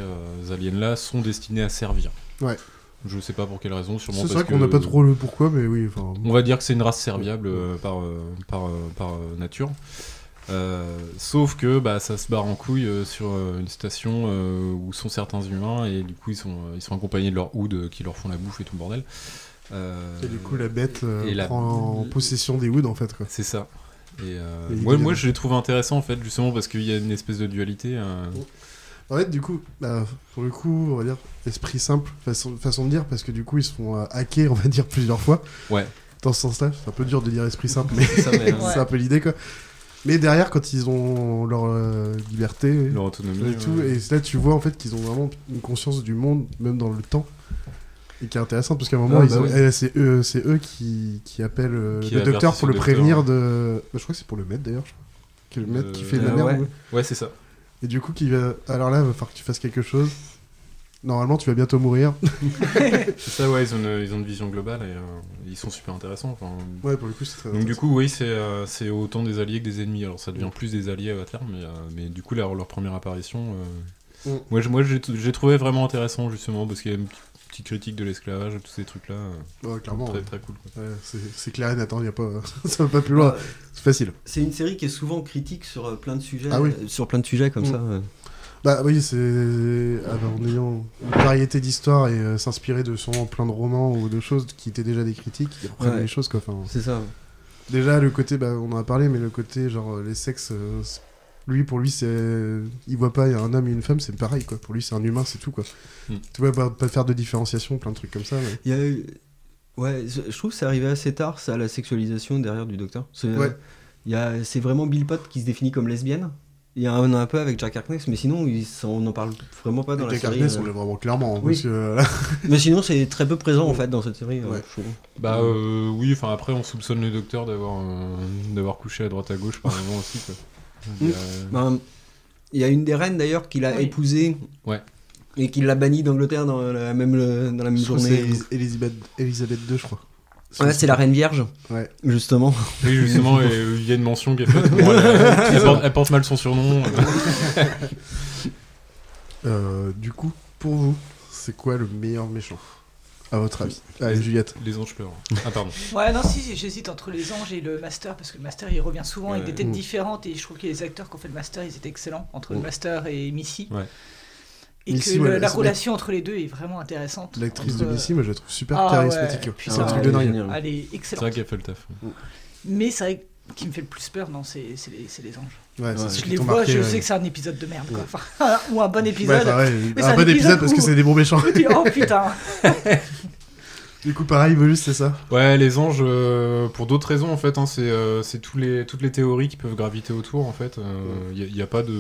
aliens-là sont destinés à servir. Ouais. Je sais pas pour quelle raison, sûrement C'est vrai qu'on n'a pas trop le pourquoi, mais oui. On va dire que c'est une race serviable par, par, par nature. Euh, sauf que bah, ça se barre en couille euh, sur euh, une station euh, où sont certains humains et du coup ils sont, ils sont accompagnés de leurs hoods euh, qui leur font la bouffe et tout le bordel. Euh, et du coup la bête euh, et la- prend possession des Woods en fait. C'est ça. Et, euh, moi, je les trouve intéressants en fait, justement parce qu'il y a une espèce de dualité. euh, En fait, du coup, bah, pour le coup, on va dire esprit simple, façon, façon de dire, parce que du coup, ils se font euh, hacker, on va dire, plusieurs fois. Ouais. Dans ce sens-là, c'est un peu dur de dire esprit simple, mais <laughs> c'est <laughs> un peu l'idée, quoi. Mais derrière, quand ils ont leur euh, liberté leur autonomie. et tout, et là, tu vois en fait qu'ils ont vraiment une conscience du monde, même dans le temps, et qui est intéressante, parce qu'à un moment, Ah, ils bah oui. eh, c'est eux, c'est eux qui, qui appellent euh, Qui le docteur pour le docteur, prévenir ouais. de. bah, je crois que c'est pour le maître d'ailleurs. je crois. Que le maître qui Euh, fait la merde. Ouais, c'est ça. Et du coup, qui va... alors là, il va falloir que tu fasses quelque chose. Normalement, tu vas bientôt mourir. <laughs> C'est ça, ouais, ils ont, une, ils ont une vision globale et euh, ils sont super intéressants. enfin. Ouais, pour le coup, c'est très Donc du coup, oui, c'est euh, c'est autant des alliés que des ennemis. Alors ça devient plus des alliés à terme, mais, euh, mais du coup, leur, leur première apparition, euh, Mm. moi, j'ai trouvé vraiment intéressant justement parce qu'il y a une petite- critique de l'esclavage, tous ces trucs-là, euh, Ouais, clairement. très ouais. très cool. Ouais, c'est clair et net, hein, y a pas... <laughs> ça va pas plus loin. C'est facile. C'est une série qui est souvent critique sur plein de sujets. Ah oui. euh, Sur plein de sujets comme Mm. ça. Euh. Bah oui, c'est ah bah, en ayant une variété d'histoires et euh, s'inspirer de son plein de romans ou de choses qui étaient déjà des critiques, ils reprennent Ouais. les choses quoi. Enfin, C'est ça. déjà le côté, bah, on en a parlé, mais le côté genre euh, les sexes, euh, lui pour lui c'est, il voit pas il y a un homme et une femme, c'est pareil quoi. Pour lui c'est un humain, c'est tout quoi. Mm. Tu vois pas, pas faire de différenciation, plein de trucs comme ça. mais- Il y a eu- Ouais, je trouve que c'est arrivé assez tard, ça, la sexualisation derrière du docteur. C'est Ouais. il y a- c'est vraiment Bill Pot qui se définit comme lesbienne. Il y a un, un peu avec Jack Harkness, mais sinon, il s'en- on n'en parle vraiment pas dans Avec la Jack série. Harkness, euh. on l'a vraiment clairement. Oui. parce que, euh, <laughs> Mais sinon, c'est très peu présent en fait dans cette série. euh, Ouais. Bah euh, oui, enfin après on soupçonne le docteur d'avoir euh, d'avoir couché à droite à gauche par moment aussi. Quoi. <laughs> Il y a- Ben, Il y a une des reines d'ailleurs qu'il a Oui. épousée Ouais. et qui l'a bannie d'Angleterre dans la même, dans la même je journée. Elisabeth, Elisabeth II, je crois. Ouais, c'est la reine vierge, Ouais. justement. Oui, justement, <laughs> et, euh, il y a une mention qui est faite. Bon, elle, <laughs> elle porte, elle porte mal son surnom. Euh, du coup, pour vous, c'est quoi le meilleur méchant? À votre avis Allez, Juliette. Les anges pleurent. Ah pardon. Ouais, non, si, j'hésite entre les anges et le master, parce que le master il revient souvent avec des têtes différentes, et je trouve que les acteurs qui ont fait le master ils étaient excellents, entre le master et Missy. Ouais. Et Missy, que le- la c'est- relation entre les deux est vraiment intéressante. L'actrice Entre- de Missy, moi je la trouve super Ah, charismatique. ouais, hein. puis C'est un truc de dingue. Elle est C'est excellente. vrai qu'elle fait le taf. Mais c'est vrai qui me fait le plus peur, non, c'est c'est les, c'est les anges. Ouais, c'est Je les vois, marqué, je ouais. sais que c'est un épisode de merde, quoi. Ouais. Enfin, <laughs> ou un bon Ouais, épisode. enfin, ouais, Mais c'est un un bon épisode épisode parce que c'est des bons méchants. Je me dis, oh putain. <laughs> Du coup, pareil, Volus, c'est ça Ouais, les anges, euh, pour d'autres raisons en fait, hein, c'est euh, c'est tous les, toutes les théories qui peuvent graviter autour en fait. Il n'y a, pas de.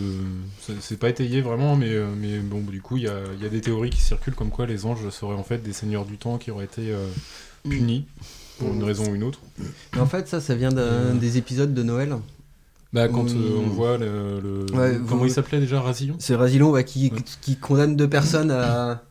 c'est- pas étayé vraiment, mais, euh, mais bon, du coup, il y a, y a des théories qui circulent comme quoi les anges seraient en fait des seigneurs du temps qui auraient été euh, punis pour une Mm. raison ou une autre. Mais en fait, ça, ça vient d'un des épisodes de Noël. Bah, quand Mm. euh, on voit le. le- Ouais, comment vous- il s'appelait déjà Razillon? C'est Razilon ouais, qui, Ouais. qui condamne deux personnes à,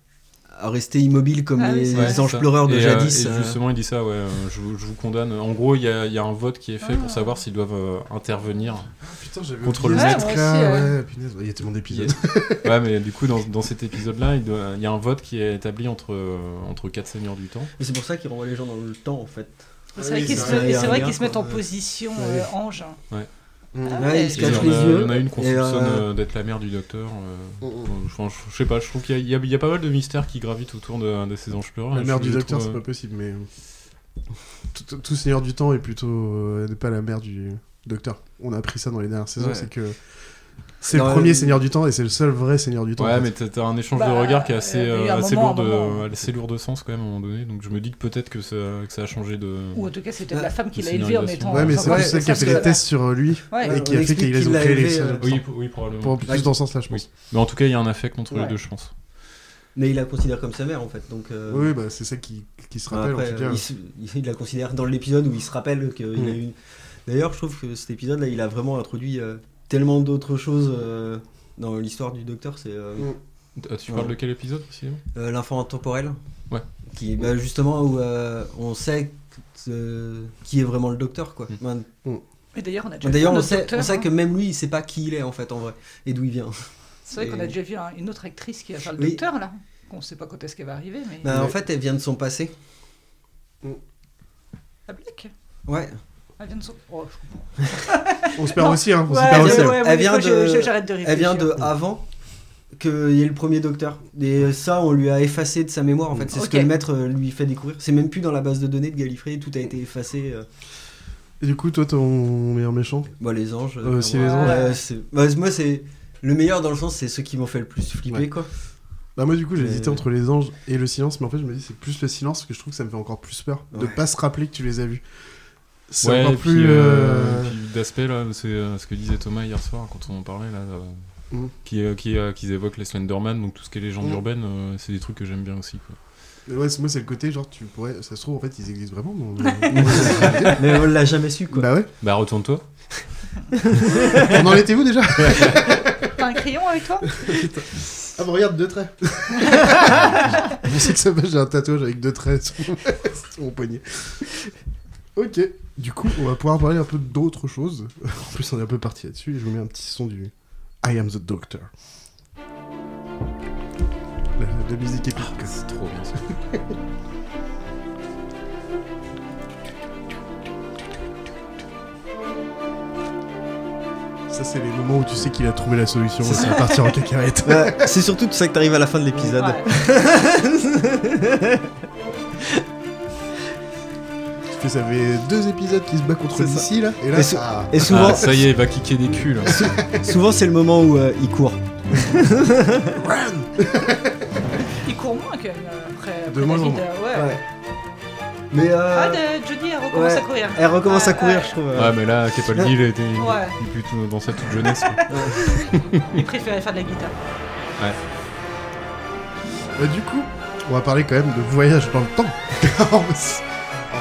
à rester immobiles comme Ah les, anges ça. pleureurs de et, euh, jadis. et justement, il dit ça, ouais, euh, je, vous- je vous condamne. En gros, il y a, il y a un vote qui est fait Ah. pour savoir s'ils doivent euh, intervenir. Putain, j'avais Contre le maître. Ouais, il y a tellement d'épisodes. <laughs> ouais, mais du coup, dans, dans cet épisode-là, il, doit- il y a un vote qui est établi entre, euh, entre quatre seigneurs du temps. Et c'est pour ça qu'ils renvoient les gens dans le temps en fait. C'est vrai qu'ils se, mettent en position Ouais. Euh, ange. Mm. Ah Ouais, ouais. ils se Et Il les a- yeux. il y en a une qu'on et, soupçonne euh, euh, d'être la mère du docteur. euh, Mm, mm. je, je sais pas, je trouve qu'il y, a- y y pas mal de mystères qui gravitent autour de, de ces anges pleureurs. La et mère du docteur, c'est euh, pas possible, mais. Tout, tout- tout Seigneur du Temps est plutôt. euh, n'est pas la mère du docteur. On a appris ça dans les dernières saisons, Ouais. c'est que. C'est le premier Seigneur du Temps et c'est le seul vrai Seigneur du Temps. en Ouais, fait. mais t'as un échange de Bah, regards qui est assez, euh, un assez, moment, lourd de, assez lourd de sens quand même à un moment donné. Donc je me dis que peut-être que ça, que ça a changé de. Ou en tout cas, c'est peut-être Ah, la femme qui de l'a élevé en étant. Ouais, mais enfin, c'est celle qui a fait les tests sur lui et qui a fait explique qu'ils qu'il ont créé les. euh, Oui, oui, probablement. Pour plus dans ce sens-là, je pense. Mais en tout cas, il y a un affect entre les deux, je pense. Mais il la considère comme sa mère en fait. Donc, euh, Oui, bah, c'est ça qui, qui se rappelle après, en tout cas. il, se- il la considère dans l'épisode où il se rappelle qu'il Mm. a eu. D'ailleurs, je trouve que cet épisode-là, il a vraiment introduit euh, tellement d'autres choses euh, dans l'histoire du docteur. C'est euh, Mm. Ah, tu parles de quel épisode précisément? Euh, l'infant intemporel. Ouais. Qui, bah, justement, où euh, on sait euh, qui est vraiment le docteur, quoi. Mm. Ben, Mais d'ailleurs, on a déjà D'ailleurs, vu on notre sait, docteur, on sait hein. que même lui, il sait pas qui il est en fait en vrai et d'où il vient. C'est vrai qu'on a déjà vu un- une autre actrice qui a fait le Oui. docteur là. On sait pas quand est-ce qu'elle va arriver, mais. Ben, En fait, elle vient de son passé. La Black? Ouais. Elle vient de son. Oh, je <laughs> On se perd Non. aussi, hein. On se perd aussi. ouais. Elle vient de- je- je- J'arrête de réfléchir. Elle vient de avant qu'il y ait le premier docteur. Et ça, on lui a effacé de sa mémoire. En fait, c'est ce que le maître euh, lui fait découvrir. C'est même plus dans la base de données de Gallifrey. Tout a été effacé. euh. Et du coup, toi, ton meilleur méchant? Bon, les anges. Euh, aussi les anges. Ouais, c'est- bah, moi, c'est le meilleur dans le sens, c'est ceux qui m'ont fait le plus flipper, Ouais. quoi. Bah moi du coup j'ai hésité entre les anges et le silence mais en fait je me dis c'est plus le silence parce que je trouve que ça me fait encore plus peur de Ouais. pas se rappeler que tu les as vus. C'est Ouais, encore plus... euh, euh, d'aspect, là, c'est euh, ce que disait Thomas hier soir quand on en parlait, là, euh, Mm. qui, euh, qui, euh, qu'ils évoquent les Slenderman, donc tout ce qui est légende Mm. urbaine, euh, c'est des trucs que j'aime bien aussi. Quoi. Ouais c'est- moi c'est le côté genre tu pourrais... Ça se trouve en fait ils existent vraiment <laughs> Mais on l'a jamais su, quoi. Bah ouais. Bah, retourne-toi. <laughs> On en était où déjà? T'as un crayon avec toi? Ah bah regarde, deux traits. <laughs> Je sais que ça va, j'ai un tatouage avec deux traits sur mon, sur mon poignet. Ok, du coup, on va pouvoir parler un peu d'autres choses. <laughs> En plus, on est un peu parti là-dessus et je vous mets un petit son du I am the Doctor. La, la musique épique. quoi. C'est trop bien ça. Ça, c'est les moments où tu sais qu'il a trouvé la solution et ça va partir en cacahuète. <laughs> C'est surtout tout ça que t'arrives à la fin de l'épisode. Ouais. <laughs> Fais, ça fait deux épisodes qui se bat contre. DC là, et là, Et sou- ça- Et souvent, Ah, ça y est, il va kicker des culs. là. souvent c'est le moment où euh, il court. Il court moins même euh, après. De moins en moins. euh, ouais. Ouais. Mais euh, Ah, de- Jodie, elle recommence ouais. à courir. elle recommence à Ouais, courir, ouais. je trouve. Ouais, mais là, Capaldi, il était Ouais. il est plutôt dans sa toute jeunesse. <laughs> Il préférait faire de la guitare. Bah, du coup, on va parler quand même de voyage dans le temps. <laughs>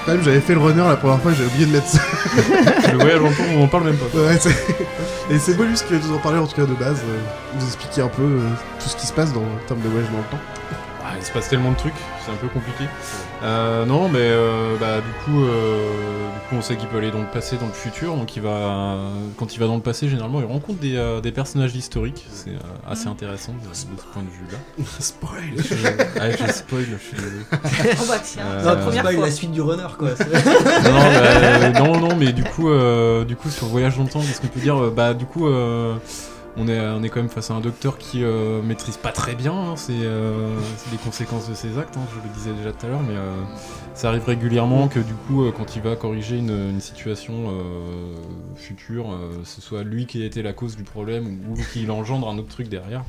Quand même, j'avais fait le runner la première fois, j'ai oublié de mettre ça. <laughs> Le voyage en temps, on en parle même pas. Ouais, c'est- <laughs> Et c'est Bolus qui va nous en parler en tout cas de base, euh, nous expliquer un peu euh, tout ce qui se passe dans en termes de voyage dans le temps. Il se passe tellement de trucs, c'est un peu compliqué. Euh, non, mais euh, bah, du, coup, euh, du coup, on sait qu'il peut aller dans le passé, dans le futur. Donc, il va, quand il va dans le passé, généralement, il rencontre des, euh, des personnages historiques. C'est euh, assez intéressant de, de ce point de vue-là. <laughs> Spoil Je- ah, je spoil, je suis désolé. Oh bah tiens, Euh, la première spoil fois. la suite du runner, quoi. <laughs> non, non, bah, euh, non, non, mais du coup, euh, du coup, sur voyage dans le temps, qu'est-ce qu'on peut dire? Bah, du coup, euh, on est, on est quand même face à un docteur qui euh, maîtrise pas très bien. hein, c'est, euh, les conséquences de ses actes. hein, je le disais déjà tout à l'heure, mais euh, ça arrive régulièrement que du coup, euh, quand il va corriger une, une situation euh, future, euh, ce soit lui qui a été la cause du problème ou, ou qu'il engendre un autre truc derrière.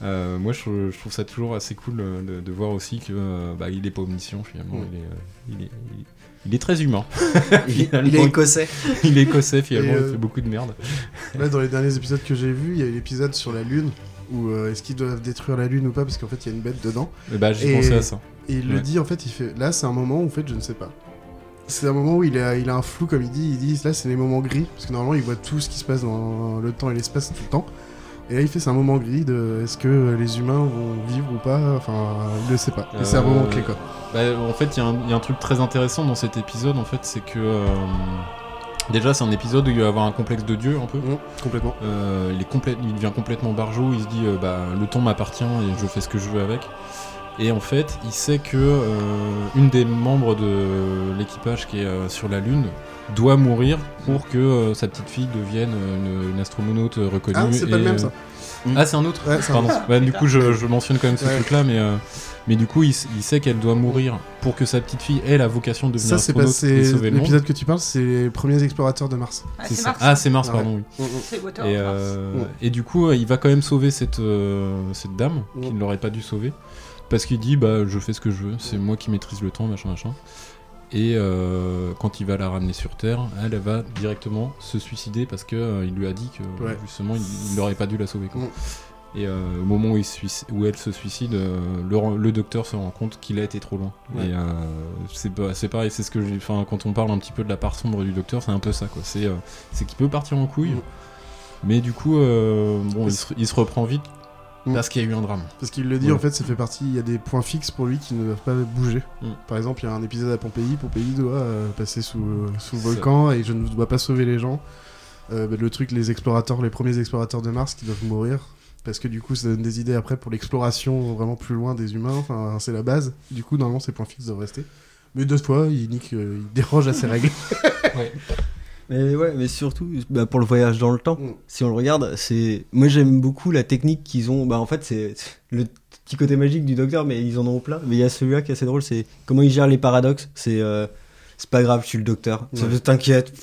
Euh, moi, je, je trouve ça toujours assez cool de, de voir aussi que bah, il est pas omniscient finalement. Mm. Il, est, il, est, il- il est très humain. <laughs> il, est- il est écossais. il est écossais finalement, euh, il fait beaucoup de merde. Là, dans les derniers épisodes que j'ai vus, il y a eu l'épisode sur la Lune, où euh, est-ce qu'ils doivent détruire la Lune ou pas, parce qu'en fait, il y a une bête dedans. Et bah, j'ai pensé à ça. Et il le dit, en fait, il fait là, c'est un moment où, en fait, je ne sais pas. C'est un moment où il a, il a un flou, comme il dit. Il dit là, c'est les moments gris, parce que normalement, il voit tout ce qui se passe dans le temps et l'espace tout le temps. Et là, il fait c'est un moment gris de est-ce que les humains vont vivre ou pas Enfin, il le sait pas. Et c'est un Euh, moment clé, quoi. Bah, en fait, il y, a un- il y a un truc très intéressant dans cet épisode, en fait, c'est que euh, déjà c'est un épisode où il va avoir un complexe de Dieu un peu. Mmh, complètement. Euh, il, est complè- il devient complètement barjot, il se dit euh, bah, le temps m'appartient et je fais ce que je veux avec. Et en fait, il sait que euh, une des membres de l'équipage qui est euh, sur la Lune doit mourir pour que euh, sa petite fille devienne euh, une, une astronaute reconnue. Ah, c'est pas le même, euh, ça. Ah, c'est un autre Ouais, c'est un Pardon. Du coup, je, je mentionne quand même ce Ouais. truc-là, mais, euh, mais du coup, il, sait qu'elle doit mourir pour que sa petite fille ait la vocation de devenir Ça, c'est astronaute et sauver le monde. L'épisode que tu parles, c'est les premiers explorateurs de Mars. Ah, C'est. Mars. Ah, c'est Mars, Ouais. pardon, oui. C'est Water Et, of Mars. euh, et du coup, euh, il va quand même sauver cette, euh, cette dame Ouais. qui ne l'aurait pas dû sauver. Parce qu'il dit, bah, je fais ce que je veux, c'est moi qui maîtrise le temps, machin, machin. Et euh, quand il va la ramener sur Terre, elle, elle va directement se suicider parce que euh, il lui a dit que Ouais. justement il n'aurait pas dû la sauver. quoi. Et euh, au moment où, il elle se suicide, euh, le, le docteur se rend compte qu'il a été trop loin. Ouais. Et euh, c'est pareil, c'est ce que j'ai. Enfin, quand on parle un petit peu de la part sombre du docteur, c'est un peu ça, quoi. C'est c'est qu'il peut partir en couille, Mm. mais du coup, bon, il se, il se reprend vite Mm. parce qu'il y a eu un drame. Parce qu'il le dit, Ouais. en fait, ça fait partie. Il y a des points fixes pour lui qui ne doivent pas bouger. Mm. Par exemple, il y a un épisode à Pompéi. Pompéi doit euh, passer sous, euh, sous le Ça. volcan et je ne dois pas sauver les gens. Euh, bah, le truc, les explorateurs, les premiers explorateurs de Mars qui doivent mourir. Parce que du coup, ça donne des idées après pour l'exploration vraiment plus loin des humains. Enfin, c'est la base. Du coup, normalement, ces points fixes doivent rester. Mais deux fois, il nique, euh, il déroge à ses règles. <laughs> Mais ouais, mais surtout bah, pour le voyage dans le temps. Mm. Si on le regarde, c'est. Moi j'aime beaucoup la technique qu'ils ont. Bah en fait, c'est le petit côté magique du docteur, mais ils en ont plein. Mais il y a celui-là qui est assez drôle, c'est comment il gère les paradoxes. C'est. euh, C'est pas grave, je suis le docteur. Ouais. T'inquiète.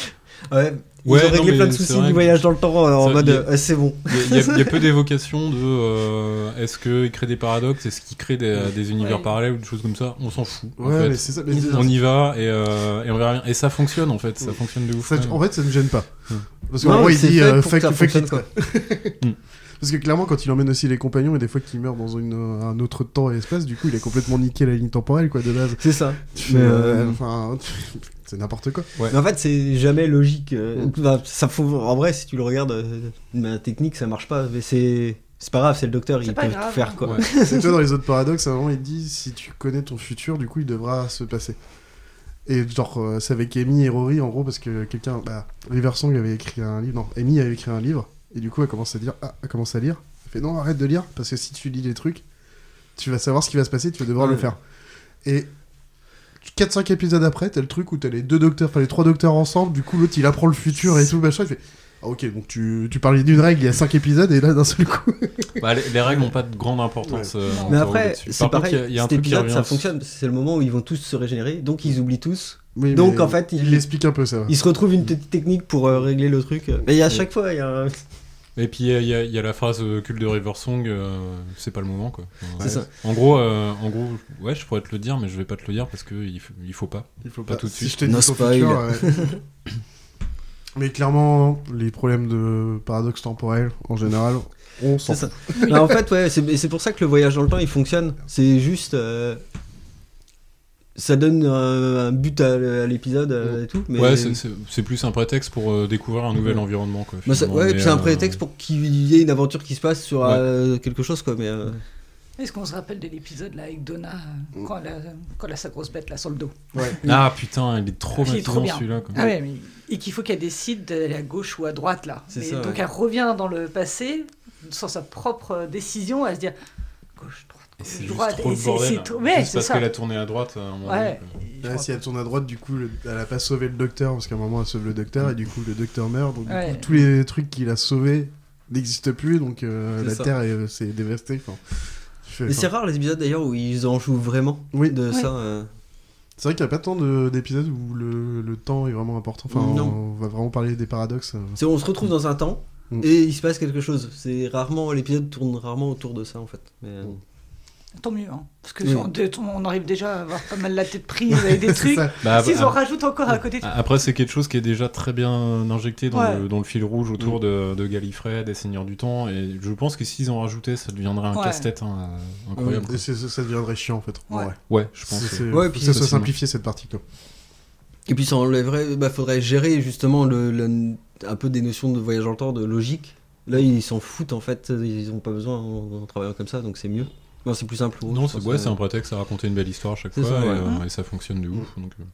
<laughs> ouais. Ils Ouais, ont réglé plein de soucis du que- voyage dans le temps en Ça, mode il y a- euh, c'est bon. Il y, a- y y peu <laughs> d'évocations de euh, est-ce qu'il crée des paradoxes, est-ce qu'il crée des, des univers Ouais. parallèles ou des choses comme ça. On s'en fout. en Ouais, fait. mais c'est ça. mais On y va et, euh, et on verra bien. Et ça fonctionne en fait, ça fonctionne de ouf. Ça- en fait, ça ne gêne pas. Mm. Parce qu'en Non, gros, il c'est dit fait euh, pour fuck, que ça fuck fonctionne, it, quoi. <laughs> Parce que clairement, quand il emmène aussi les compagnons, et des fois qu'il meurt dans une, un autre temps et espace, du coup, il a complètement niqué la ligne temporelle, quoi, de base. C'est ça. Mais, euh, Enfin, c'est n'importe quoi. Mais en fait, c'est jamais logique. euh, enfin, ça faut, en vrai, si tu le regardes, euh, la technique, ça marche pas. Mais c'est C'est pas grave, c'est le docteur, il peut tout faire quoi. Ouais. C'est toi, dans <laughs> les autres paradoxes, à un moment, il dit si tu connais ton futur, du coup, il devra se passer. Et genre, euh, c'est avec Amy et Rory, en gros, parce que quelqu'un. Bah, Riversong avait écrit un livre. Non, Amy avait écrit un livre. Et du coup, elle commence à dire Ah, elle commence à lire. Elle fait Non, arrête de lire, parce que si tu lis les trucs, tu vas savoir ce qui va se passer, tu vas devoir Ouais. le faire. Et 4-5 épisodes après, t'as le truc où t'as les deux docteurs, enfin les trois docteurs ensemble, du coup, l'autre il apprend le futur et tout, machin. Il fait Ah, ok, donc tu, tu parlais d'une règle il y a 5 épisodes, et là, d'un seul coup. <laughs> Bah, les, les règles n'ont pas de grande importance. euh, Mais après, c'est Par contre, pareil, il y a- il y, a un cet truc qui épisode, ça fonctionne, parce que c'est le moment où ils vont tous se régénérer, donc ils oublient tous. Oui, Donc, mais en fait, il il- l'explique un peu ça. Ils se retrouvent une petite technique pour euh, régler le truc. Mais il y a à chaque fois, il y a un- Et puis il y a- y, la phrase euh, culte de Riversong, euh, c'est pas le moment quoi. Ça. En gros, euh, en gros, ouais, je pourrais te le dire, mais je vais pas te le dire parce que il, faut pas. Il faut Pas pas, tout de si suite. je te dis No spoil. futur, ouais. <laughs> Mais clairement, les problèmes de paradoxe temporel, en général, on s'en en <laughs> fait, ouais, c'est pour ça que le voyage dans le temps il fonctionne. C'est juste. euh, ça donne euh, un but à, à l'épisode euh, et tout. Mais... Ouais, c'est- plus un prétexte pour euh, découvrir un nouvel Ouais. environnement quoi. Bah, ça- ouais, c'est un prétexte pour qu'il y ait une aventure qui se passe sur Ouais. euh, quelque chose, quoi. Mais euh, Est-ce qu'on se rappelle de l'épisode là avec Donna euh, quand, elle a, quand elle a sa grosse bête là sur le dos? <laughs> Ah putain, il est trop Il est trop motivant bien. celui-là. Ah mais- et qu'il faut qu'elle décide d'aller à gauche ou à droite là. C'est Mais ça, donc ouais. elle revient dans le passé sans sa propre décision à se dire gauche, c'est droite. trop Et c'est- tout- ouais, Juste c'est parce qu'elle a tourné à droite à un moment Ouais. donné, si elle tourne à droite, du coup, le- elle a pas sauvé le docteur, parce qu'à un moment, elle sauve le docteur, et du coup, le docteur meurt. Donc, du Ouais. coup, tous les trucs qu'il a sauvés n'existent plus, donc euh, la ça. Terre est, c'est dévastée. Enfin, fais- mais c'est rare les épisodes d'ailleurs où ils en jouent vraiment Oui. de Ouais. ça. euh. C'est vrai qu'il n'y a pas tant de- d'épisodes où le, le temps est vraiment important. Enfin, Non. on va vraiment parler des paradoxes. C'est on se retrouve dans un temps Mm. et il se passe quelque chose. C'est rarement l'épisode tourne rarement autour de ça en fait. Mais, euh, Mm. Tant mieux, hein, parce que Oui. on, on arrive déjà à avoir pas mal la tête prise avec des <laughs> trucs. Bah, S'ils en rajoutent encore à côté, tu- Après, c'est quelque chose qui est déjà très bien injecté dans, Ouais. le, dans le fil rouge autour Mm. de, de Gallifrey, des Seigneurs du Temps, et je pense que s'ils en rajoutaient, ça deviendrait un Ouais. casse-tête hein, incroyable. Et ça deviendrait chiant, en fait. en Ouais. je pense. C'est- ouais. c'est- Ouais, faut puis que ça soit simplifié, cette partie. Quoi. Et puis ça enlèverait, bah faudrait gérer justement le, le- un peu des notions de voyage le temps, de logique. Là ils s'en foutent en fait, ils ont pas besoin en, en travaillant comme ça, donc c'est mieux. Non, c'est plus simple. pour eux, Non, c'est ouais, c'est un prétexte à raconter une belle histoire à chaque fois, ça, et, ouais. euh, et ça fonctionne de ouf. Donc, euh,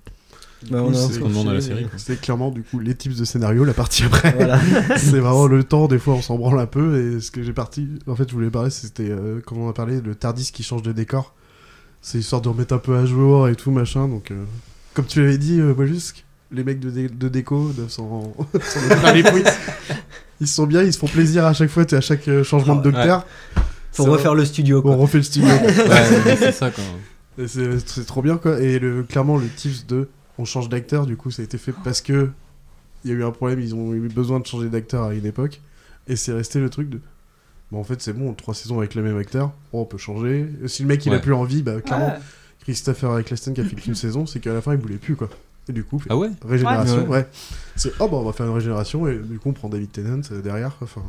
Bah, on a c'est un ce peu qu'on demande à la série. C'est clairement, du coup, les tips de scénario, la partie après. Voilà. <laughs> c'est vraiment le temps, des fois on s'en branle un peu. Et ce que j'ai parti, en fait, je voulais parler, c'était euh, quand on a parlé le Tardis qui change de décor. C'est histoire de remettre un peu à jour et tout, machin. Donc, euh, comme tu l'avais dit, euh, Mollusque, les mecs de, dé- de déco de mettre plein les. Ils sont bien, ils se font plaisir à chaque fois, à chaque euh, changement de Ouais. Faut refaire le studio quoi. On refait le studio. Ouais, <laughs> c'est ça quoi. C'est trop bien quoi. Et le, clairement, le tips de on change d'acteur, du coup, ça a été fait parce que il y a eu un problème, ils ont eu besoin de changer d'acteur à une époque. Et c'est resté le truc de. Bon, en fait, c'est bon, trois saisons avec le même acteur, bon, on peut changer. Si le mec il a plus envie, bah clairement, Ouais. Christopher Eccleston qui a fait qu'une <laughs> saison, c'est qu'à la fin il voulait plus quoi. Et du coup, Ah ouais? régénération, Ouais. ouais. C'est oh, bah on va faire une régénération, et du coup, on prend David Tennant euh, derrière. quoi. Enfin,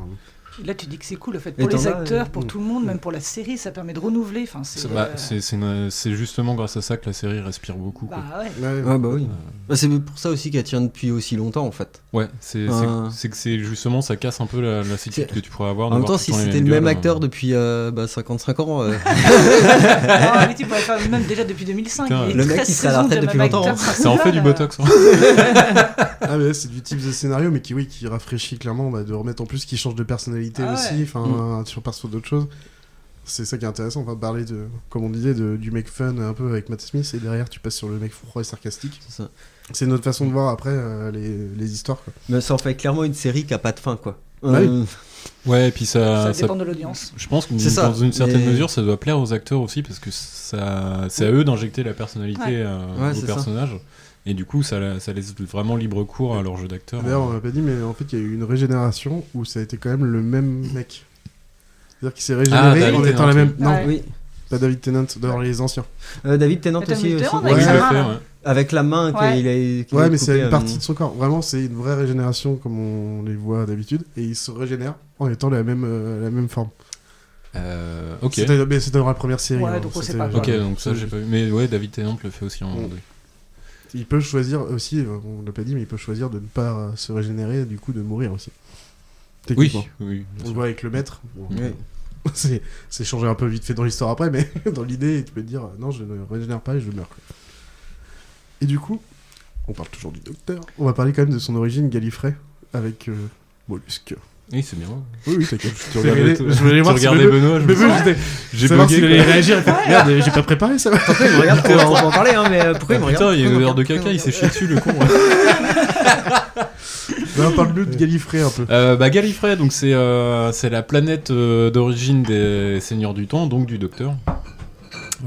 Là, tu dis que c'est cool, en fait, Et pour les acteurs, euh, pour mm. tout le monde, même pour la série, ça permet de renouveler. Enfin, c'est. C'est bah, euh, justement grâce à ça que la série respire beaucoup. bah ouais. ouais. Ouais, bah oui. Euh, Bah, c'est pour ça aussi qu'elle tient depuis aussi longtemps en fait. Ouais, c'est c'est- Ah. c'est que c'est justement ça casse un peu la, la que tu pourrais avoir. En même temps, si c'était le même acteur hein. depuis euh, bah, 55 ans, euh, <laughs> Ah, mais tu pourrais faire même déjà depuis 2005. Putain, le mec, 13 il serait à la retraite de depuis longtemps, hein. Ça en fait du botox. hein. Ah mais c'est du type de scénario mais qui oui qui rafraîchit clairement de remettre en plus qui change de personnalité Ah aussi ouais. enfin sur perso d'autres choses c'est ça qui est intéressant on va parler de comme on disait de, du mec fun un peu avec Matt Smith et derrière tu passes sur le mec froid et sarcastique c'est ça. c'est notre façon de voir après euh, les, les histoires quoi. Mais ça en fait clairement une série qui a pas de fin quoi. Bah Euh, Ouais, et puis ça, Ça ça- dépend de l'audience. je pense que ça, dans une certaine mais- mesure, ça doit plaire aux acteurs aussi parce que ça, c'est à eux d'injecter la personnalité Ouais. euh, Ouais, au ça. Et du coup, ça, ça laisse vraiment libre cours à leur jeu d'acteur. d'ailleurs on l'a pas dit mais en fait il y a eu une régénération où ça a été quand même le même mec c'est à dire qu'il s'est Ah, régénéré David en étant la même non Ouais. Oui. pas David Tennant dans les anciens Euh, David Tennant aussi, aussi. Là. ouais. Avec la main Ouais. qu'il a. qu'il ouais mais c'est une euh, partie de son corps vraiment c'est une vraie régénération comme on les voit d'habitude et il se régénère en étant la même euh, la même forme Euh, ok. C'était dans la première série. Ouais, hein, donc on sait c'était- pas, Ok, donc ça j'ai pas vu. Mais ouais, David Tennant le fait aussi en Mm. Il peut choisir aussi, euh, on l'a pas dit, mais il peut choisir de ne pas euh, se régénérer, du coup de mourir aussi. Oui, oui. On voit avec le maître. <laughs> C'est c'est changé un peu vite fait dans l'histoire après, mais <laughs> dans l'idée, tu peux te dire non, je ne régénère pas et je meurs. Et du coup, on parle toujours du docteur. On va parler quand même de son origine Gallifrey avec euh, Mollusque. Oui, c'est bien. Oui, oui, t'inquiète. Tu Je <laughs> regardais, tu voir si regardais Benoît, j'ai bugué. s'il allait réagir. il Merde, j'ai pas préparé ça. Pourquoi il me regarde On va en parler, hein, mais euh, pourquoi il me regarde putain, il y a une Pourquoi odeur de caca, il s'est chié dessus, le con. <laughs> On parle de Gallifrey un peu. Euh, bah, Gallifrey, donc c'est euh, c'est la planète euh, d'origine des Seigneurs du Temps, donc du Docteur.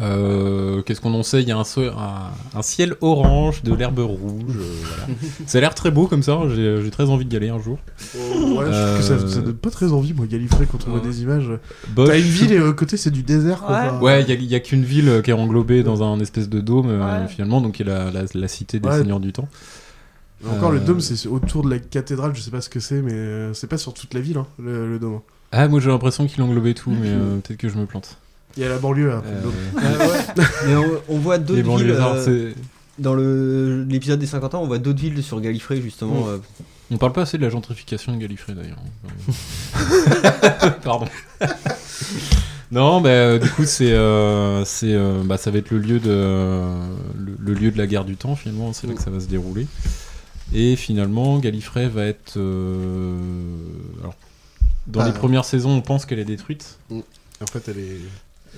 Euh, Qu'est-ce qu'on en sait? Il y a un, so- un, un ciel orange, de l'herbe rouge. euh, voilà. <laughs> Ça a l'air très beau comme ça. J'ai j'ai très envie d'y aller un jour. Ouais, je trouve que ça, Euh, ça donne pas très envie, moi, Gallifrey, quand on voit des images. Bosch. T'as une ville et à côté, c'est du désert. quoi. Ouais. Enfin, Ouais, il y a, il y a qu'une ville euh, qui est englobée dans un espèce de dôme euh, Ouais. finalement, donc qui est la, la, la cité des Ouais. Seigneurs du Temps. Et Encore, le Euh, dôme, c'est autour de la cathédrale, je sais pas ce que c'est, mais euh, c'est pas sur toute la ville, hein, le, le dôme. Ah, moi j'ai l'impression qu'il englobait tout, <laughs> mais euh, peut-être que je me plante. Il y a la banlieue le Euh. Ouais, ouais. <laughs> Mais on, on voit d'autres villes. euh, dans le- l'épisode des 50 ans, on voit d'autres villes sur Gallifrey, justement. Mm. euh, On parle pas assez de la gentrification de Gallifrey d'ailleurs. <laughs> Pardon. non, bah, euh, du coup, c'est, euh, c'est, euh, bah, ça va être le lieu de, le, le lieu de la guerre du temps finalement. C'est là que ça va se dérouler. Et finalement, Gallifrey va être. euh, alors, dans Ah. les premières saisons, on pense qu'elle est détruite. En fait, elle est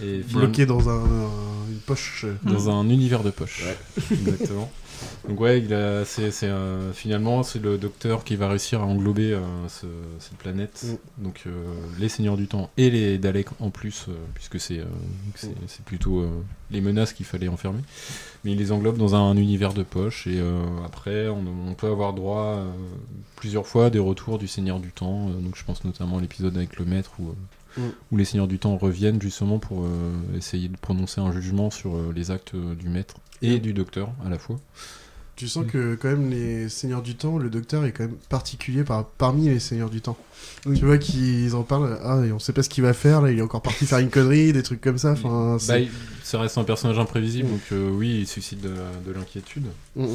Et bloquée dans un, un- une poche. dans un univers de poche. Exactement. <laughs> Donc ouais, il a- c'est, c'est, euh, finalement c'est le docteur qui va réussir à englober euh, ce- cette planète. Donc euh, les Seigneurs du Temps et les Daleks en plus, euh, puisque c'est, euh, c'est, c'est plutôt euh, les menaces qu'il fallait enfermer. Mais il les englobe dans un univers de poche et euh, après on, on peut avoir droit euh, plusieurs fois à des retours du Seigneur du Temps. Euh, donc je pense notamment à l'épisode avec le Maître où, Mm. où les Seigneurs du Temps reviennent justement pour euh, essayer de prononcer un jugement sur euh, les actes euh, du Maître et Mm. du Docteur à la fois. Tu sens que quand même les Seigneurs du Temps, le Docteur est quand même particulier par, parmi les Seigneurs du Temps. Oui. Tu vois qu'ils en parlent, ah, et on sait pas ce qu'il va faire, là, il est encore parti faire une connerie, des trucs comme ça. Enfin, Bah, il- ça reste un personnage imprévisible, Mm. donc euh, oui, il suscite de, de l'inquiétude. Mm, mm.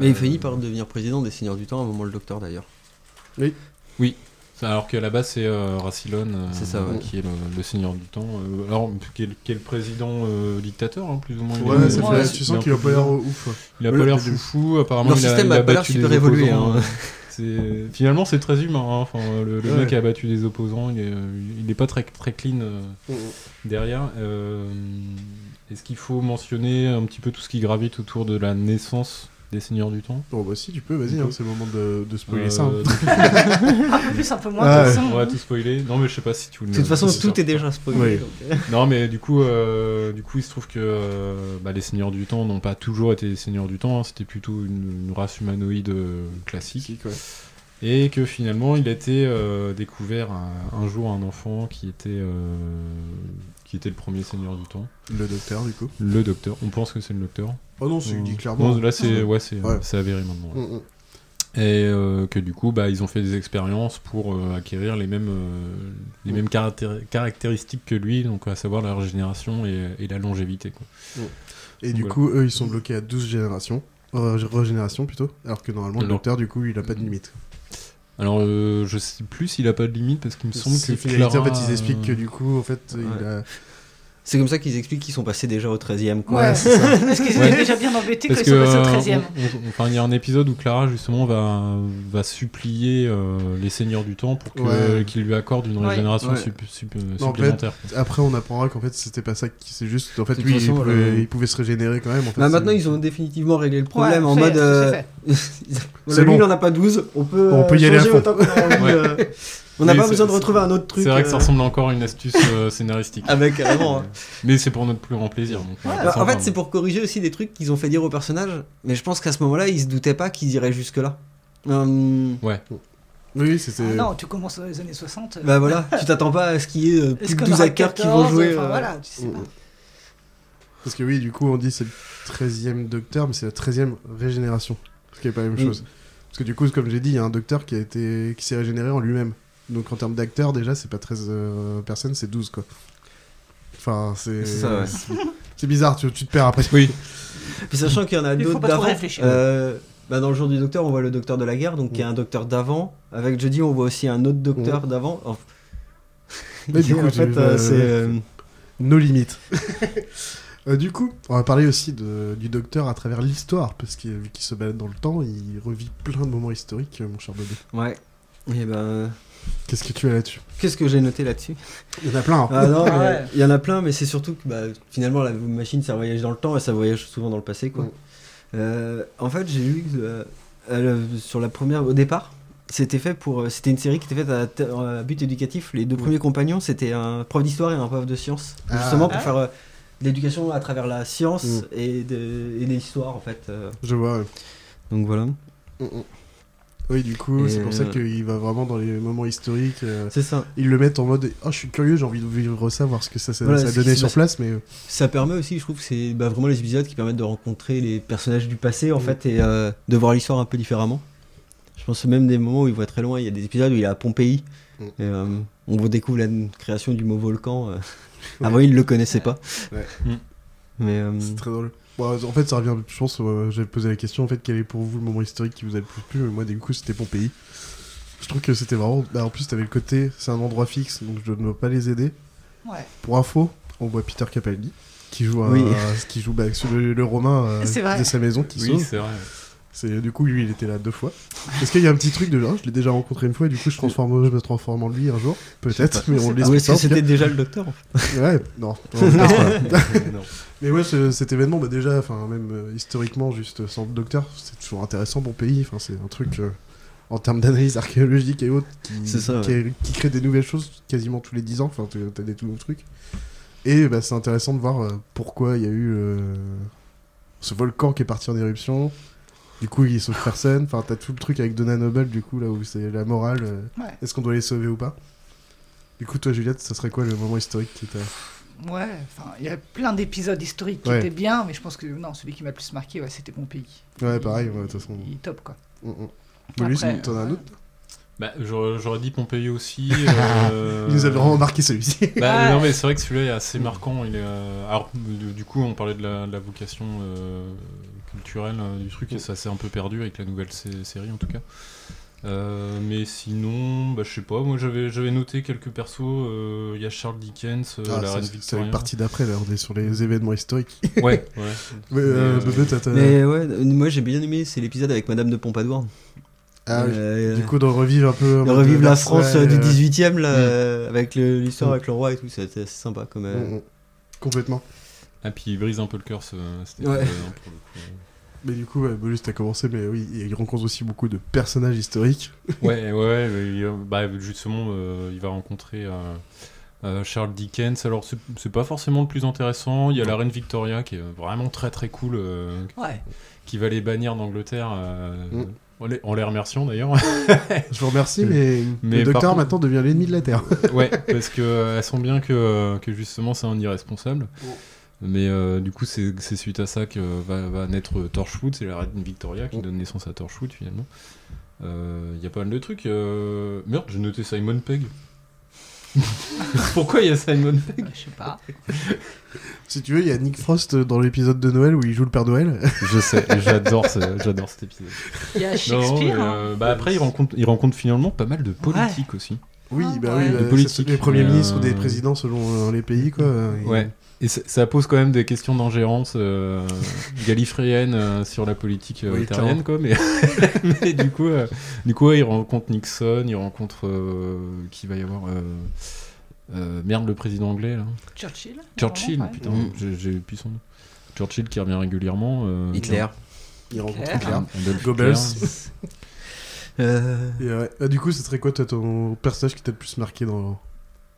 Mais il finit par devenir président des Seigneurs du Temps à un moment, le docteur d'ailleurs. ça, Alors qu'à la base, c'est euh, Rassilon euh, C'est ça, ouais. qui est le, le Seigneur du Temps. euh, alors, qui est, qui est le président euh, dictateur, hein, plus ou moins. Ouais, ça fait- tu sens qu'il a pas l'air ouf. Il a pas l'air foufou, apparemment Leur il a, système il a a pas l'air battu super des évolué, opposants, hein. <laughs> Finalement, c'est très humain. hein, Enfin, le, le Ouais. mec a battu des opposants, il est, il est pas très, très clean euh, Mm, derrière. Euh, Est-ce qu'il faut mentionner un petit peu tout ce qui gravite autour de la naissance des Seigneurs du Temps Bon, bah si, tu peux, vas-y, hein, c'est le moment de, de spoiler Euh, ça. Un peu <laughs> <laughs> plus, un peu moins. Ah de ouais. toute façon. On va tout spoiler. Non, mais je sais pas si tu le De toute façon, tout ça. est déjà spoilé. Oui. donc, euh, Non, mais du coup, euh, du coup, il se trouve que euh, bah, les Seigneurs du Temps n'ont pas toujours été des Seigneurs du Temps. hein, C'était plutôt une, une race humanoïde euh, classique. Si, quoi. Et que finalement, il a été euh, découvert un, un jour un enfant qui était, euh, qui était le premier Seigneur du Temps. Le Docteur, du coup. Le Docteur. On pense que c'est le Docteur. Oh non, c'est Euh, dit clairement. non, là, c'est ouais, c'est Ouais. avéré maintenant. ouais. Mm, mm. Et euh, que du coup, bah, ils ont fait des expériences pour euh, acquérir les mêmes, euh, les mêmes caractéri- caractéristiques que lui, donc à savoir la régénération et, et la longévité. Quoi. Et du Voilà. coup, eux, ils sont bloqués à 12 générations. Régénération plutôt. Alors que normalement, le Docteur, du coup, il a pas de limite. Alors, je sais plus s'il a pas de limite parce qu'il me semble que C'est finalité, en Clara, fait, ils expliquent que du coup, en fait, il a. C'est comme ça qu'ils expliquent qu'ils sont passés déjà au 13ème. Quoi. Ouais, ça. Parce qu'ils étaient Ouais. déjà bien embêtés quand Parce ils que sont passés au euh, 13 e on- on- enfin, il y a un épisode où Clara justement va, va supplier euh, les seigneurs du temps pour Ouais. qu'ils lui accordent une régénération Ouais. sup- sup- Non, en fait, supplémentaire. Après, on apprendra qu'en fait, c'était pas ça qui. C'est juste. En fait, lui, il, façon, pouvait, il pouvait se régénérer quand même. En fait, Bah, maintenant, ils ont définitivement réglé le problème Ouais, en mode. euh, voilà, <laughs> bon. lui, il en a pas 12. On peut, On euh, peut y aller à fond. Ouais. euh, On n'a Oui, pas besoin de retrouver un autre truc. C'est vrai que ça euh, ressemble encore à une astuce euh, scénaristique. <laughs> Avec carrément. hein. Mais c'est pour notre plus grand plaisir. donc Ouais. pas Bah, en fait, c'est pour corriger aussi des trucs qu'ils ont fait dire aux personnages. Mais je pense qu'à ce moment-là, ils se doutaient pas qu'ils iraient jusque-là. Hum, Oui, c'était. Ah non, tu commences dans les années 60. euh, bah voilà, <laughs> tu t'attends pas à ce qu'il y ait euh, plus de qu'on 12 aura acteurs qui 14, vont jouer. enfin, euh, Voilà, tu sais pas. mm. Parce que oui, du coup, on dit c'est le 13e Docteur, mais c'est la 13e régénération. Ce qui est pas la même Mm. chose. Parce que du coup, comme j'ai dit, il y a un Docteur qui a été qui s'est régénéré en lui-même. Donc en termes d'acteurs, déjà, c'est pas 13 euh, personnes, c'est 12 quoi. Enfin, c'est. <laughs> C'est bizarre, tu, tu te perds après. Oui, <laughs> Puis sachant qu'il y en a d'autres pas trop d'avant. réfléchir. euh, bah dans le jour du docteur, on voit le docteur de la guerre, donc il y a un docteur d'avant. Avec jeudi, on voit aussi un autre docteur d'avant. Enfin, <laughs> Mais du coup, en fait, euh, c'est. euh, Nos limites. Euh, du coup, on va parler aussi de- du docteur à travers l'histoire, parce qu'il vu qu'il se balade dans le temps, il revit plein de moments historiques, mon cher bébé. Ouais. Et ben. Qu'est-ce que tu as là-dessus Qu'est-ce que j'ai noté là-dessus Il y en a plein. hein. Ah non, Ah ouais. il y en a plein, mais c'est surtout que bah, finalement la machine ça voyage dans le temps et ça voyage souvent dans le passé quoi. Mm. Euh, en fait, j'ai lu que, euh, euh, sur la première au départ, c'était fait pour euh, c'était une série qui était faite à, but éducatif. Les deux Mm. premiers compagnons, c'était un prof d'histoire et un prof de sciences, Ah. justement pour Ah. faire euh, de l'éducation à travers la science Mm. et de et l'histoire en fait. euh. Je vois. ouais. donc voilà. Oui, du coup, c'est pour ça euh, qu'il va vraiment dans les moments historiques. euh, C'est ça. ils le mettent en mode Oh, je suis curieux, j'ai envie de vivre ça, voir ce que ça, ça, Voilà, ça a ce donné qui sur place. Mais euh, Ça permet aussi, je trouve, que c'est bah, vraiment les épisodes qui permettent de rencontrer les personnages du passé, en Mm. fait, et euh, de voir l'histoire un peu différemment. Je pense même des moments où il voit très loin. Il y a des épisodes où il est à Pompéi. Mm. Et, euh, on redécouvre la création du mot volcan. euh. <laughs> Avant, il ne le connaissait pas. Ouais. Mm. Mais c'est très drôle. Bon, en fait, ça revient, je pense, euh, j'avais posé la question, en fait, quel est pour vous le moment historique qui vous a le plus plu? Moi, du coup, c'était Pompéi. Je trouve que c'était vraiment. Bah, en plus, t'avais le côté, c'est un endroit fixe, donc je ne dois pas les aider. Ouais. Pour info, on voit Peter Capaldi qui joue, <laughs> qui joue bah, le, le Romain euh, de sa maison qui Oui, c'est vrai. C'est du coup lui il était là deux fois. Est-ce qu'il y a un petit truc de genre je l'ai déjà rencontré une fois et du coup je transforme je me transforme en lui un jour? Peut-être mais on ou pas est-ce que c'était déjà le docteur en fait Ouais non. on le laisse pas. Mais ouais ce- cet événement bah déjà enfin même euh, historiquement juste sans le docteur c'est toujours intéressant pour pays enfin c'est un truc euh, en termes d'analyse <laughs> archéologique et autres qui, C'est ça, qui, qui crée des nouvelles choses quasiment tous les 10 ans enfin t'as t'as des tout nouveaux trucs et bah, c'est intéressant de voir euh, pourquoi il y a eu euh, ce volcan qui est parti en éruption du coup, il sauve personne. Enfin, t'as tout le truc avec Donna Noble, du coup, là où c'est la morale. euh, Ouais. Est-ce qu'on doit les sauver ou pas? Du coup, toi, Juliette, ça serait quoi le moment historique qui t'a. Ouais, enfin, il y a plein d'épisodes historiques qui Ouais. étaient bien, mais je pense que non, celui qui m'a le plus marqué, ouais, c'était mon pays. Ouais, pareil, ouais, de toute façon. Il est top, quoi. Mm, mm. Bolus, Après, t'en as un autre? Bah, j'aurais dit Pompéi aussi. <laughs> euh, Il nous avait vraiment marqué celui-ci. <laughs> Bah, Ouais. Non, mais c'est vrai que celui-là est assez marquant. Il est, euh, Alors, du, coup, on parlait de la, de la vocation euh, culturelle euh, du truc, et ça s'est un peu perdu avec la nouvelle sé- série en tout cas. Euh, mais sinon, bah, je sais pas, moi j'avais j'avais noté quelques persos. euh, Il y a Charles Dickens, euh, Ah, la reine c'est- c'est Victoria. une partie d'après, là, on est sur les événements historiques. Ouais, ouais. <laughs> Euh, euh, Mais ouais, euh, moi j'ai bien aimé, c'est l'épisode avec Madame de Pompadour. Ah. Euh, Du coup, de revivre un peu. de revivre la France euh, du euh, 18ème là, Mm. euh, avec le- l'histoire Mm. avec le roi et tout, c'était assez sympa comme. euh, mm. Complètement. Ah, puis il brise un peu le cœur, ce, cet Ouais. hein, pour le coup. Mais du coup, ouais, Bolus, t'as commencé, mais oui, il rencontre aussi beaucoup de personnages historiques. <laughs> Ouais, ouais, ouais, mais, euh, bah, justement, euh, il va rencontrer euh, euh, Charles Dickens. Alors, c'est pas forcément le plus intéressant. Il y a la reine Victoria qui est vraiment très très cool, euh, Ouais. qui va les bannir d'Angleterre. euh, Mm. en, les, en les remerciant d'ailleurs. <laughs> Je vous remercie, mais, Mais le docteur contre- maintenant devient l'ennemi de la Terre. ouais, parce que euh, elles sont bien que, que justement c'est un irresponsable. Mais euh, du coup, c'est suite à ça que va, va naître Torchwood. C'est la reine Victoria qui Mm. donne naissance à Torchwood finalement. Euh, Il y a pas mal de trucs. Euh... Merde, j'ai noté Simon Pegg. <laughs> Pourquoi il y a Simon Pegg Ouais, Je sais pas. <laughs> Si tu veux, il y a Nick Frost dans l'épisode de Noël où il joue le Père Noël. <laughs> Je sais, j'adore ce- j'adore cet épisode. Il y a Non, Shakespeare. mais, hein. euh, bah après, il rencontre, il rencontre finalement pas mal de politiques aussi. Oui, Ah, bah ouais. oui, De bah, les premiers ministres ou euh, des présidents selon euh, les pays, quoi. Et- Ouais. Et ça, pose quand même des questions d'ingérence euh, gallifréenne euh, sur la politique euh, Oui, italienne, quoi. Mais, <laughs> mais du coup, euh, du coup, ouais, il rencontre Nixon, il rencontre euh, qui va y avoir euh, euh, merde le président anglais là. Churchill. Churchill, ouais. putain, Mm. j'ai plus son nom. Churchill qui revient régulièrement. euh, Hitler. Il rencontre Hitler. Hitler. Goebbels. Hitler. <laughs> Euh, Et. Bah, du coup, ce serait quoi toi, ton personnage qui t'a le plus marqué dans,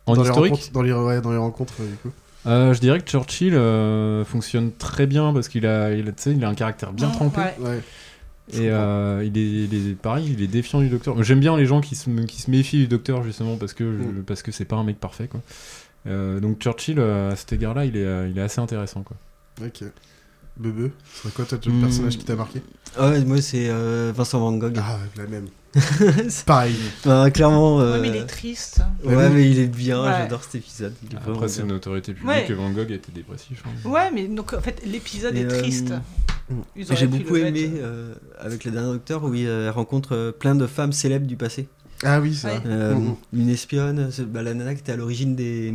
En dans les rencontres, dans les, ouais, dans les rencontres du coup? Euh, je dirais que Churchill euh, fonctionne très bien parce qu'il a, il a, tu sais, il a un caractère bien trempé. ouais. Ouais. Je Et euh, il, est, il est pareil, il est défiant du docteur. J'aime bien les gens qui se, qui se méfient du docteur justement parce que Mm. parce que c'est pas un mec parfait quoi. Euh, donc Churchill euh, à cet égard-là, il est il est assez intéressant quoi. Ok. Bebe, ce serait quoi toi, le Hmm. personnage qui t'a marqué? Ah ouais, moi c'est euh, Vincent Van Gogh. Ah, la même. <laughs> Pareil. Ah, clairement. euh, Ouais, mais il est triste. Ouais, Ouais, mais il est bien, Ouais. j'adore cet épisode. il est vraiment Après c'est bien. une autorité publique Ouais. que Van Gogh était dépressif. hein. Ouais, mais donc en fait, l'épisode Et, est euh, triste. mm. Auraient J'ai beaucoup aimé euh, avec le dernier docteur où il euh, rencontre euh, plein de femmes célèbres du passé. Ah oui, vrai. Euh, Mhm. Une espionne, c'est- bah, la nana qui était à l'origine des,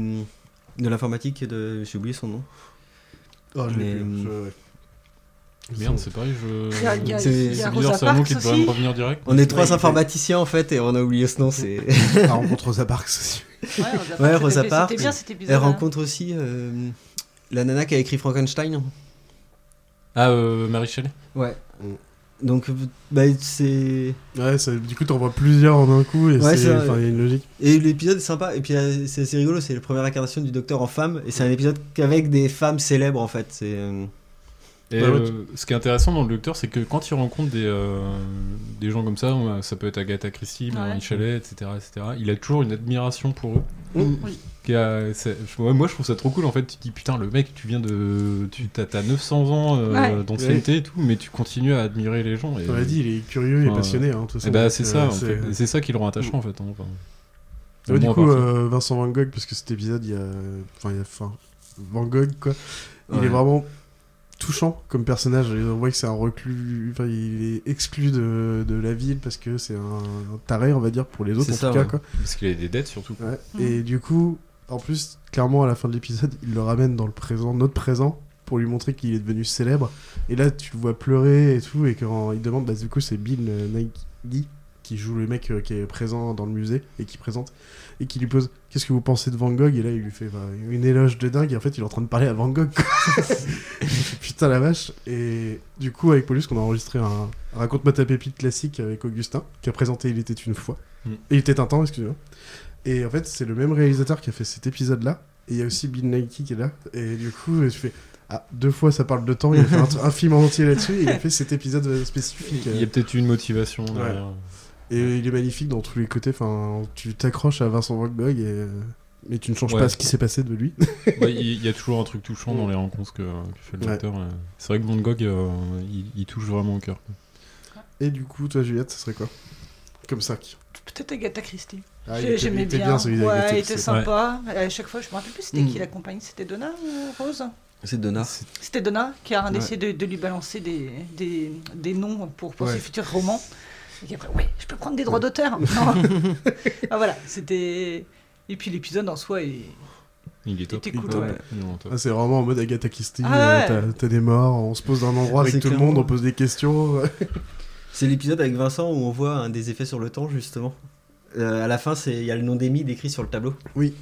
de l'informatique, de... j'ai oublié son nom. Oh, je l'ai Mais- plus, je-. Merde, c'est pareil, je. C'est- bizarre, c'est un nom qui devrait aussi. me revenir direct. On est trois Ouais, informaticiens en fait et on a oublié ce nom. C'est... La <laughs> rencontre Rosa Parks aussi. Ouais, Rosa Parks, Ouais, c'était- Rosa Parks. C'était bien cet épisode. Elle rencontre aussi euh, la nana qui a écrit Frankenstein. Ah, euh, Marie Shelley Ouais. Mm. Donc, bah, c'est. Ouais, ça- du coup, t'en vois plusieurs en un coup et Ouais, c'est- enfin, il y a une logique. Et l'épisode est sympa. Et puis euh, c'est assez rigolo. C'est la première incarnation du docteur en femme. Et c'est un épisode qu'avec des femmes célèbres en fait. C'est. Et Bah ouais, euh, ce qui est intéressant dans le docteur, c'est que quand il rencontre des, euh, des gens comme ça, ça peut être Agatha Christie, Marie Ouais. Shelley, etc., etc., il a toujours une admiration pour eux. Mm. Oui. Qui a- c'est- je- ouais, moi, je trouve ça trop cool. En fait, tu te dis putain, le mec, tu viens de, tu t'as, t'as 900 ans euh, Ouais. d'ancienneté et tout, mais tu continues à admirer les gens. Et, On l'a dit, il est curieux et passionné. Hein, et bah, Donc, c'est euh, ça. en c'est- fait. Ça qui le rend attachant en fait. hein, enfin. Ouais, du coup, euh, Vincent Van Gogh, parce que cet épisode, il y a. Enfin, il y a. Enfin, Van Gogh, quoi. Il Ouais. est vraiment touchant comme personnage. On voit que c'est un reclus. Enfin, il est exclu de, de la ville parce que c'est un, un taré, on va dire, pour les autres, en ça, tout cas, quoi. Parce qu'il a des dettes surtout. Ouais. Mhm. Et du coup, en plus, clairement, à la fin de l'épisode, il le ramène dans le présent, notre présent, pour lui montrer qu'il est devenu célèbre. Et là, tu le vois pleurer et tout, et quand il demande, bah, du coup, c'est Bill euh, Nighy qui joue le mec euh, qui est présent dans le musée et qui présente, et qui lui pose Qu'est-ce que vous pensez de Van Gogh? Et là, il lui fait bah, une éloge de dingue, et en fait, il est en train de parler à Van Gogh. <laughs> <laughs> Putain la vache. Et du coup, avec Paulus, on a enregistré un, Raconte-moi ta pépite classique avec Augustin, qui a présenté Il était une fois. Mm. Et il était un temps, excusez-moi. Et en fait, c'est le même réalisateur qui a fait cet épisode-là. Et il y a aussi Bill Nighy qui est là. Et du coup, je fais Ah, deux fois ça parle de temps. Il a fait un, un film entier là-dessus. Et il a fait cet épisode spécifique. Il y a peut-être une motivation derrière. Et il est magnifique dans tous les côtés. Enfin, tu t'accroches à Vincent Van Gogh. Et... euh, Mais tu ne changes Ouais. pas ce qui s'est passé de lui. <laughs> Il y a toujours un truc touchant dans les rencontres que, que fait le Ouais. docteur. euh. C'est vrai que Van Gogh, euh, il, il touche vraiment au cœur. Et du coup, toi, Juliette, ce serait quoi? Comme ça. qui- Peut-être Agatha Christie. Ah, J'aimais était bien. celui ouais, il était sympa. À chaque fois, je me rappelle plus c'était Mm. qui l'accompagne. C'était Donna ou Rose? C'est Donna. C'était Donna qui a Ouais. essayé de, de lui balancer des, des, des noms pour, pour Ouais. ses futurs romans. Et qui après, ouais, je peux prendre des droits d'auteur. <laughs> <laughs> Ah, voilà, c'était. Et puis l'épisode en soi est. Il est top. Cool, Il est ouais. Ah, c'est vraiment en mode Agatha Christie. Ah euh, ouais. t'as- T'as des morts, on se pose dans un endroit avec tout le monde, on pose des questions. <laughs> C'est l'épisode avec Vincent où on voit un des effets sur le temps justement. Euh, à la fin, il y a le nom d'Amy décrit sur le tableau. Oui.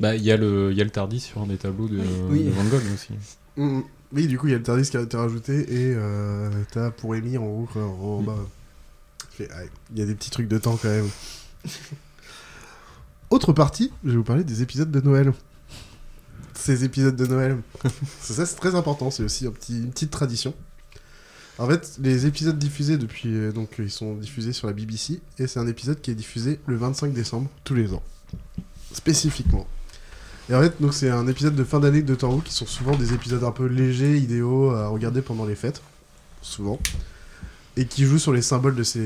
Bah, il y, a le- il y a le Tardis sur un des tableaux de, Oui. de Van Gogh aussi. Mm. Oui, du coup, il y a le Tardis qui a été rajouté et euh, t'as pour Amy en haut, Mm. bas. Fait, ah, Il y a des petits trucs de temps quand même. <laughs> Autre partie, je vais vous parler des épisodes de Noël. Ces épisodes de Noël. c'est <laughs> ça, c'est très important, c'est aussi un petit, une petite tradition. En fait, les épisodes diffusés depuis. euh, donc, ils sont diffusés sur la BBC et c'est un épisode qui est diffusé le 25 décembre tous les ans. Spécifiquement. Et en fait, donc c'est un épisode de fin d'année de Doctor Who qui sont souvent des épisodes un peu légers, idéaux à regarder pendant les fêtes, souvent, et qui jouent sur les symboles de ces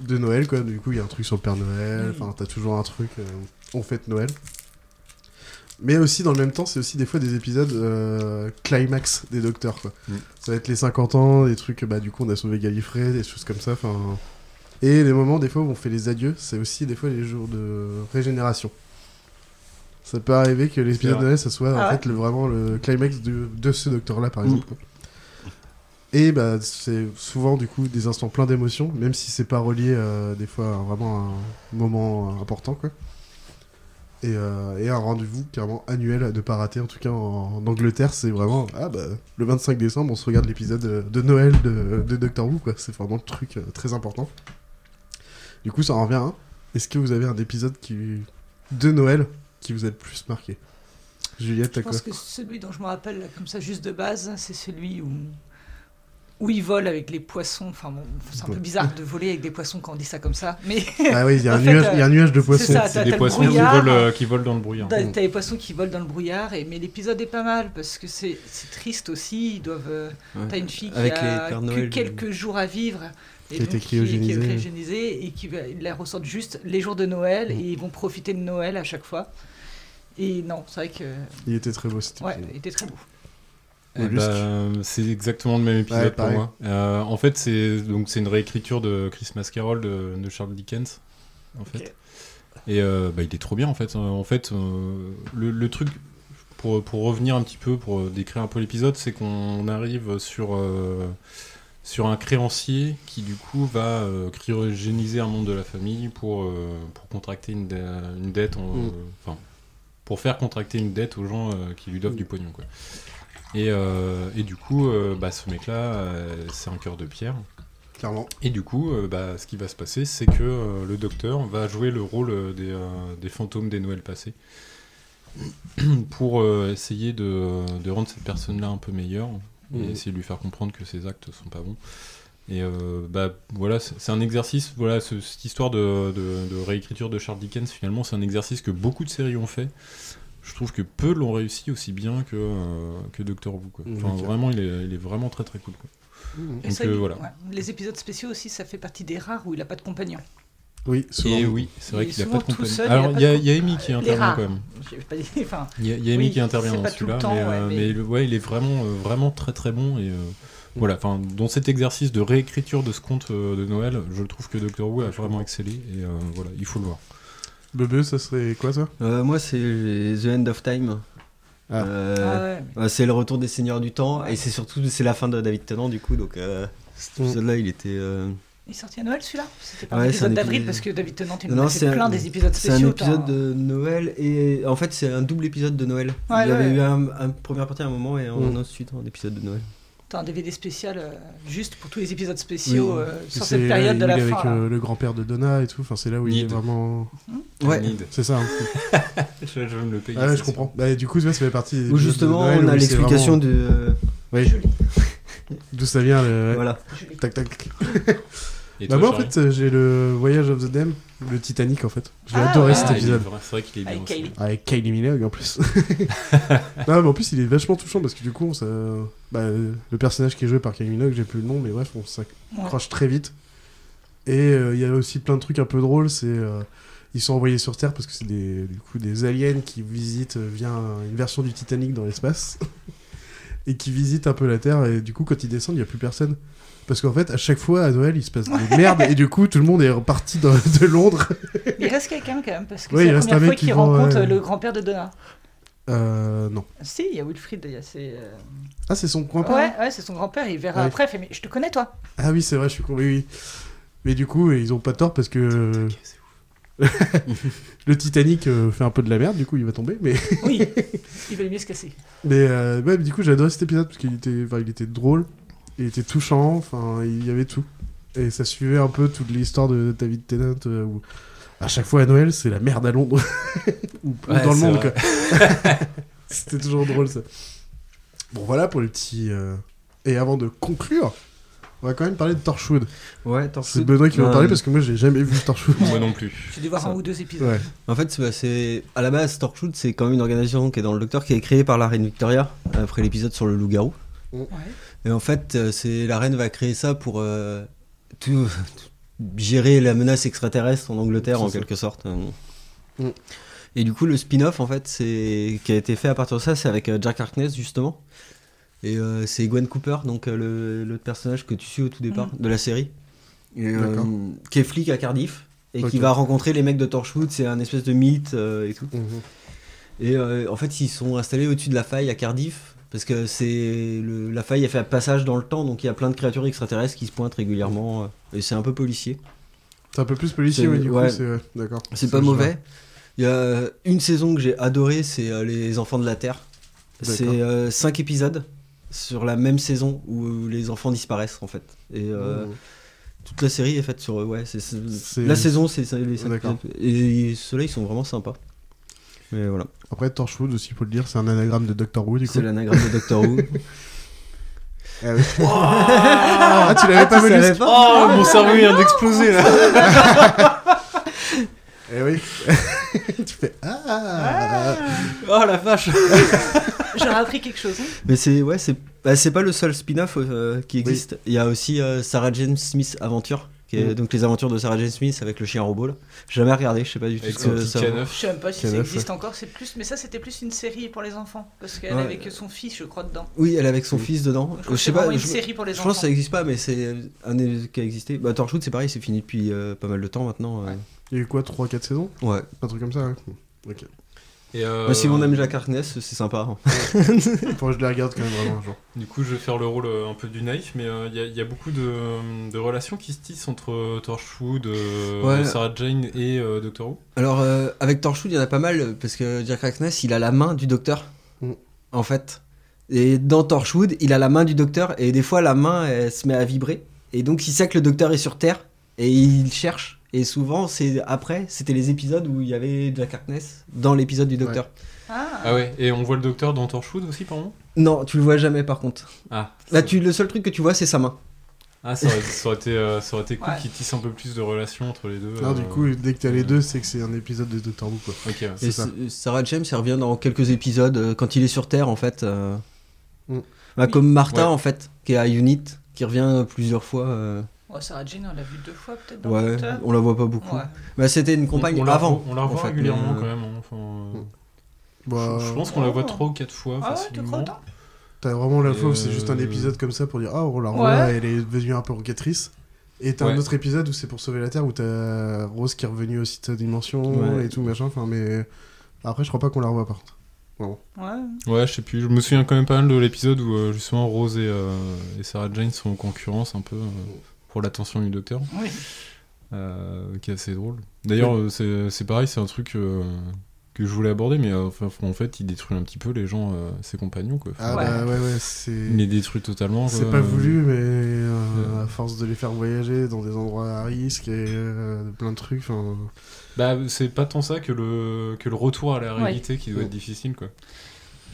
de Noël quoi. Du coup, il y a un truc sur le Père Noël. Enfin, t'as toujours un truc. euh, on fête Noël. Mais aussi dans le même temps, c'est aussi des fois des épisodes euh, climax des Docteurs quoi. Mm. Ça va être les 50 ans, des trucs. Bah du coup, on a sauvé Gallifrey, des choses comme ça. Enfin. Et les moments, des fois, où on fait les adieux, c'est aussi des fois les jours de régénération. Ça peut arriver que l'épisode de Noël, ça soit Ah en ouais fait le, vraiment le climax de, de ce docteur-là, par Mm. exemple. quoi. Et bah, c'est souvent du coup des instants pleins d'émotions, même si c'est pas relié euh, des fois à vraiment un moment important, quoi. Et, euh, et un rendez-vous carrément annuel à ne pas rater, en tout cas en, en Angleterre, c'est vraiment ah bah le 25 décembre, on se regarde l'épisode de, Noël de, de Doctor Who, quoi. C'est vraiment le truc euh, très important. Du coup, ça en revient à. Est-ce que vous avez un épisode qui de Noël qui vous a le plus marqué? Juliette, Je quoi? pense que celui dont je me rappelle, comme ça, juste de base, c'est celui où. Où il vole avec les poissons. Enfin, bon, c'est un peu Ouais. bizarre de voler avec des poissons quand on dit ça comme ça. Mais <laughs> Ah oui, il y a un nuage, euh, il y a un nuage de c'est poissons. C'est des poissons qui volent, euh, qui volent dans le brouillard. T'as t'as les poissons qui volent dans le brouillard, et, mais l'épisode est pas mal parce que c'est c'est triste aussi. Ils doivent. euh, Ouais. T'as une fille qui Avec a que Noël. quelques jours à vivre. Et Qui a été donc qui est- Qui cryogénisée. est cryogénisée et qui va, ils la ressortent juste les jours de Noël Mm. et ils vont profiter de Noël à chaque fois. Et non, c'est vrai que. Il était très beau cet Ouais, épisode. il était très beau. Eh ben, c'est exactement le même épisode Ouais, pour moi. Euh, en fait, c'est donc c'est une réécriture de Christmas Carol de, de Charles Dickens. en fait. Et euh, bah, il est trop bien en fait. Euh, En fait, euh, le, le truc pour, pour revenir un petit peu, pour décrire un peu l'épisode, c'est qu'on arrive sur euh, sur un créancier qui du coup va euh, cryogéniser un membre de la famille pour euh, pour contracter une, une dette, Mm. enfin pour faire contracter une dette aux gens euh, qui lui doivent Mm. du pognon quoi. Et, euh, et du coup, euh, bah, ce mec-là, euh, c'est un cœur de pierre. Clairement. Et du coup, euh, bah, ce qui va se passer, c'est que euh, le docteur va jouer le rôle des, euh, des fantômes des Noëls passés <clears throat> pour essayer de, de rendre cette personne-là un peu meilleure et Mhm. essayer de lui faire comprendre que ses actes sont pas bons. Et bah voilà, c'est c'est un exercice, voilà, ce- cette histoire de, de- de réécriture de Charles Dickens, finalement, c'est un exercice que beaucoup de séries ont fait. Je trouve que peu l'ont réussi aussi bien que, euh, que Doctor Who. Quoi. Enfin, Ok. vraiment, il est, il est vraiment très très cool. Quoi. Donc, ça, euh, il- voilà. ouais. Les épisodes spéciaux aussi, ça fait partie des rares où il a pas de compagnon. Oui, souvent. Et oui, c'est vrai qu'il a pas de seul, a Alors, il y, a- y Amy qui intervient quand même. Je vais pas dire. Enfin, Il y a, il y a Amy Oui, qui intervient dans celui-là, mais, euh, ouais, mais- mais le- ouais, il est vraiment, euh, vraiment très très bon. Et euh, voilà, enfin, dans cet exercice de réécriture de ce conte euh, de Noël, je trouve que Doctor Who a vraiment excellé. Et euh, voilà, il faut le voir. Bebe, ça serait quoi ça? Euh, moi, c'est The End of Time. Ah. Euh, ah ouais, ouais, c'est le retour des Seigneurs du Temps et c'est surtout c'est la fin de David Tennant du coup donc euh, cet Mm. épisode-là il était euh, Il est sorti à Noël celui-là? C'était pas Ouais, un c'est épisode d'avril épisode- parce que David Tennant il Non, nous fait un- plein des épisodes c'est un spéciaux. épisode de Noël et en fait c'est un double épisode de Noël. Ouais, il y avait ouais. eu un, un première partie à un moment et un, Mm. ensuite un épisode de Noël. T'as un DVD spécial euh, juste pour tous les épisodes spéciaux Oui. euh, sur cette période de la avec fin. là. euh, le grand-père de Donna et tout. Enfin, c'est là où il est vraiment. Ouais. Need. C'est ça. hein. <laughs> Je, je vais me le payer. Ah ouais, je comprends. Bah, du coup, tu vois, ça fait partie. de justement Noël on a l'explication vraiment- de euh, Oui. Joli. D'où ça vient. Le... voilà. Joli. Tac tac. Et Bah toi, moi en fait j'ai le Voyage of the Dam, le Titanic en fait. J'ai Ah, adoré ouais. cet Ah, est épisode. C'est vrai qu'il est bien. Avec aussi. Kylie. Avec Kylie Minogue en plus. <laughs> non mais en plus il est vachement touchant parce que du coup ça... bah, le personnage qui est joué par Kylie Minogue, j'ai plus le nom mais bref on s'accroche très vite. Et euh, il y a aussi plein de trucs un peu drôles, c'est... euh, ils sont envoyés sur Terre parce que c'est des, du coup, des aliens qui visitent euh, via un- une version du Titanic dans l'espace. <laughs> et qui visitent un peu la Terre et du coup quand ils descendent il n'y a plus personne. Parce qu'en fait, à chaque fois, à Noël, il se passe des merdes, et du coup, tout le monde est reparti de, <laughs> de Londres. Il reste quelqu'un quand même parce que Ouais, c'est la reste première un fois mec qui qu'il vend, rencontre ouais. euh, le grand-père de Donna. Euh, non. Si, il y a Wilfried, il y a ses. euh, Ah, c'est son coin Ouais, ouais, c'est son grand-père. Il verra Ouais. après. Il fait, mais je te connais toi. Ah oui, c'est vrai, je suis con. Oui, oui. Mais du coup, ils ont pas tort parce que <laughs> le Titanic euh, fait un peu de la merde, du coup, il va tomber. Mais, Oui, <laughs> il valait mieux se casser. mais euh, ouais, mais du coup, j'ai adoré cet épisode parce qu'il était, enfin, il était drôle, il était touchant, enfin, il y avait tout. Et ça suivait un peu toute l'histoire de David Tennant euh, où à chaque fois à Noël, c'est la merde à Londres <laughs> ou, Ouais, dans le monde. vrai. quoi. <laughs> C'était toujours drôle ça. Bon, voilà pour les petits. euh, Et avant de conclure, on va quand même parler de Torchwood. Ouais, C'est Benoît qui va en parler parce que moi j'ai jamais vu Torchwood. Moi non plus. J'ai dû voir Ça. un ou deux épisodes. Ouais. En fait, c'est- bah, c'est à la base Torchwood, c'est quand même une organisation qui est dans le Docteur qui est créée par la reine Victoria après l'épisode sur le loup-garou. Ouais. Et en fait, euh, c'est la reine va créer ça pour euh, tout, gérer la menace extraterrestre en Angleterre en ça. quelque sorte. Mm. Et du coup, le spin-off en fait, c'est qui a été fait à partir de ça, c'est avec euh, Jack Harkness justement. Et euh, c'est Gwen Cooper, donc euh, le, le personnage que tu suis au tout départ de la série, Et, euh, qui est flic à Cardiff et qui va rencontrer les mecs de Torchwood. C'est un espèce de mythe euh, et tout. Mhm. Et euh, en fait, ils sont installés au-dessus de la faille à Cardiff. Parce que c'est le- la faille a fait un passage dans le temps, donc il y a plein de créatures extraterrestres qui se pointent régulièrement. euh, et c'est un peu policier. C'est un peu plus policier, ouais, du ouais. coup, c'est d'accord. Pas mauvais. Il y a une saison que j'ai adoré, c'est euh, Les Enfants de la Terre. C'est D'accord. euh, cinq épisodes sur la même saison où les enfants disparaissent en fait. Et euh, Mhm. toute la série est faite sur. Ouais, c'est, c'est- C'est- la saison, c'est les cinq D'accord. épisodes. Et ceux-là, ils sont vraiment sympas. Mais voilà, Après, Torchwood aussi, faut le dire, c'est un anagramme de Doctor Who, c'est l'anagramme de Doctor Who. Ah, <laughs> oui. Ah, tu l'avais pas savais pas Oh, mon cerveau vient d'exploser là. <laughs> Eh oui. <laughs> tu fais Ah Oh la vache J'aurais appris quelque chose. hein. Mais c'est ouais, c'est bah, c'est pas le seul spin-off euh, qui existe. Il y a aussi euh, Sarah Jane Smith Aventure, qui est Mm. donc les aventures de Sarah Jane Smith avec le chien robot. Là. J'ai jamais regardé, je sais pas du tout Avec ce que ça. Je sais même pas si ça existe encore. C'est plus, mais ça c'était plus une série pour les enfants parce qu'elle Ouais. avait que son fils, je crois, dedans. Oui, elle est avec son fils dedans. Je sais c'est pas. vraiment une Je, série pour les je enfants. pense que ça existe pas, mais c'est un des qui a existé. Bah, Torchwood, c'est pareil, c'est fini depuis euh, pas mal de temps maintenant. euh. Ouais. Il y a eu quoi 3-4 saisons? Ouais. Pas un truc comme ça, ouais. Ok. Et euh, Bah, si on aime Jack Harkness, c'est sympa. hein. Que je les regarde quand même vraiment un jour. Du coup, je vais faire le rôle euh, un peu du naïf, mais euh, il y, a- il y a beaucoup de, de relations qui se tissent entre euh, Torchwood, euh, Ouais. Sarah Jane et euh, Doctor Who. Alors, euh, avec Torchwood, il y en a pas mal, parce que Jack Harkness, il a la main du docteur, Mm. en fait. Et dans Torchwood, il a la main du docteur, et des fois, la main, elle se met à vibrer. Et donc, il sait que le docteur est sur Terre, et il cherche. Et souvent, c'est après, c'était les épisodes où il y avait Jack Harkness dans l'épisode du docteur. Ah, Ah ouais, et on voit le Docteur dans Torchwood aussi, par moment Non, tu le vois jamais, par contre. Ah, Là, tu, le seul truc que tu vois, c'est sa main. ah ça, aurait, ça aurait été, euh, ça aurait été cool Ouais. qu'ils tissent un peu plus de relations entre les deux. Non, du euh, coup, dès que t'as les deux, c'est que c'est un épisode de Doctor Who, quoi. Ok, ouais. C'est Et ça. Sarah James, elle revient dans quelques épisodes euh, quand il est sur Terre, en fait. euh. Mm. Bah, Oui. Comme Martha, Ouais. en fait, qui est à Unit, qui revient plusieurs fois. Oh, Sarah Jane, on l'a vu deux fois peut-être dans Ouais, le on la voit pas beaucoup. Ouais. Bah, c'était une compagne on, on la avant. on la revoit en fait, régulièrement mais, euh, quand même. hein, enfin, euh, Bah, je, je pense qu'on la voit Oh. trois ou quatre fois Ah ouais, tu crois facilement. T'as vraiment la fois où c'est juste un euh, épisode comme ça pour dire Ah, on la revoit, Ouais. elle est devenue un peu rogatrice. Et t'as un Ouais. autre épisode où c'est pour sauver la Terre où t'as Rose qui est revenue aussi de sa dimension Ouais. et tout machin. Enfin, mais après, je crois pas qu'on la revoit par contre. Ouais. Ouais, je sais plus. Je me souviens quand même pas mal de l'épisode où euh, justement Rose et, euh, et Sarah Jane sont en concurrence un peu euh, pour l'attention du docteur, Oui. euh, qui est assez drôle. D'ailleurs, euh, c'est- c'est pareil, c'est un truc euh, que je voulais aborder, mais euh, enfin, en fait, il détruit un petit peu les gens, euh, ses compagnons. Quoi. Ah, Ouais. bah ouais, ouais, c'est. Il les détruit totalement. C'est quoi. pas voulu, mais à force de les faire voyager dans des endroits à risque et euh, plein de trucs, enfin. Bah, c'est pas tant ça que le, que le retour à la Ouais. réalité qui doit être difficile, quoi.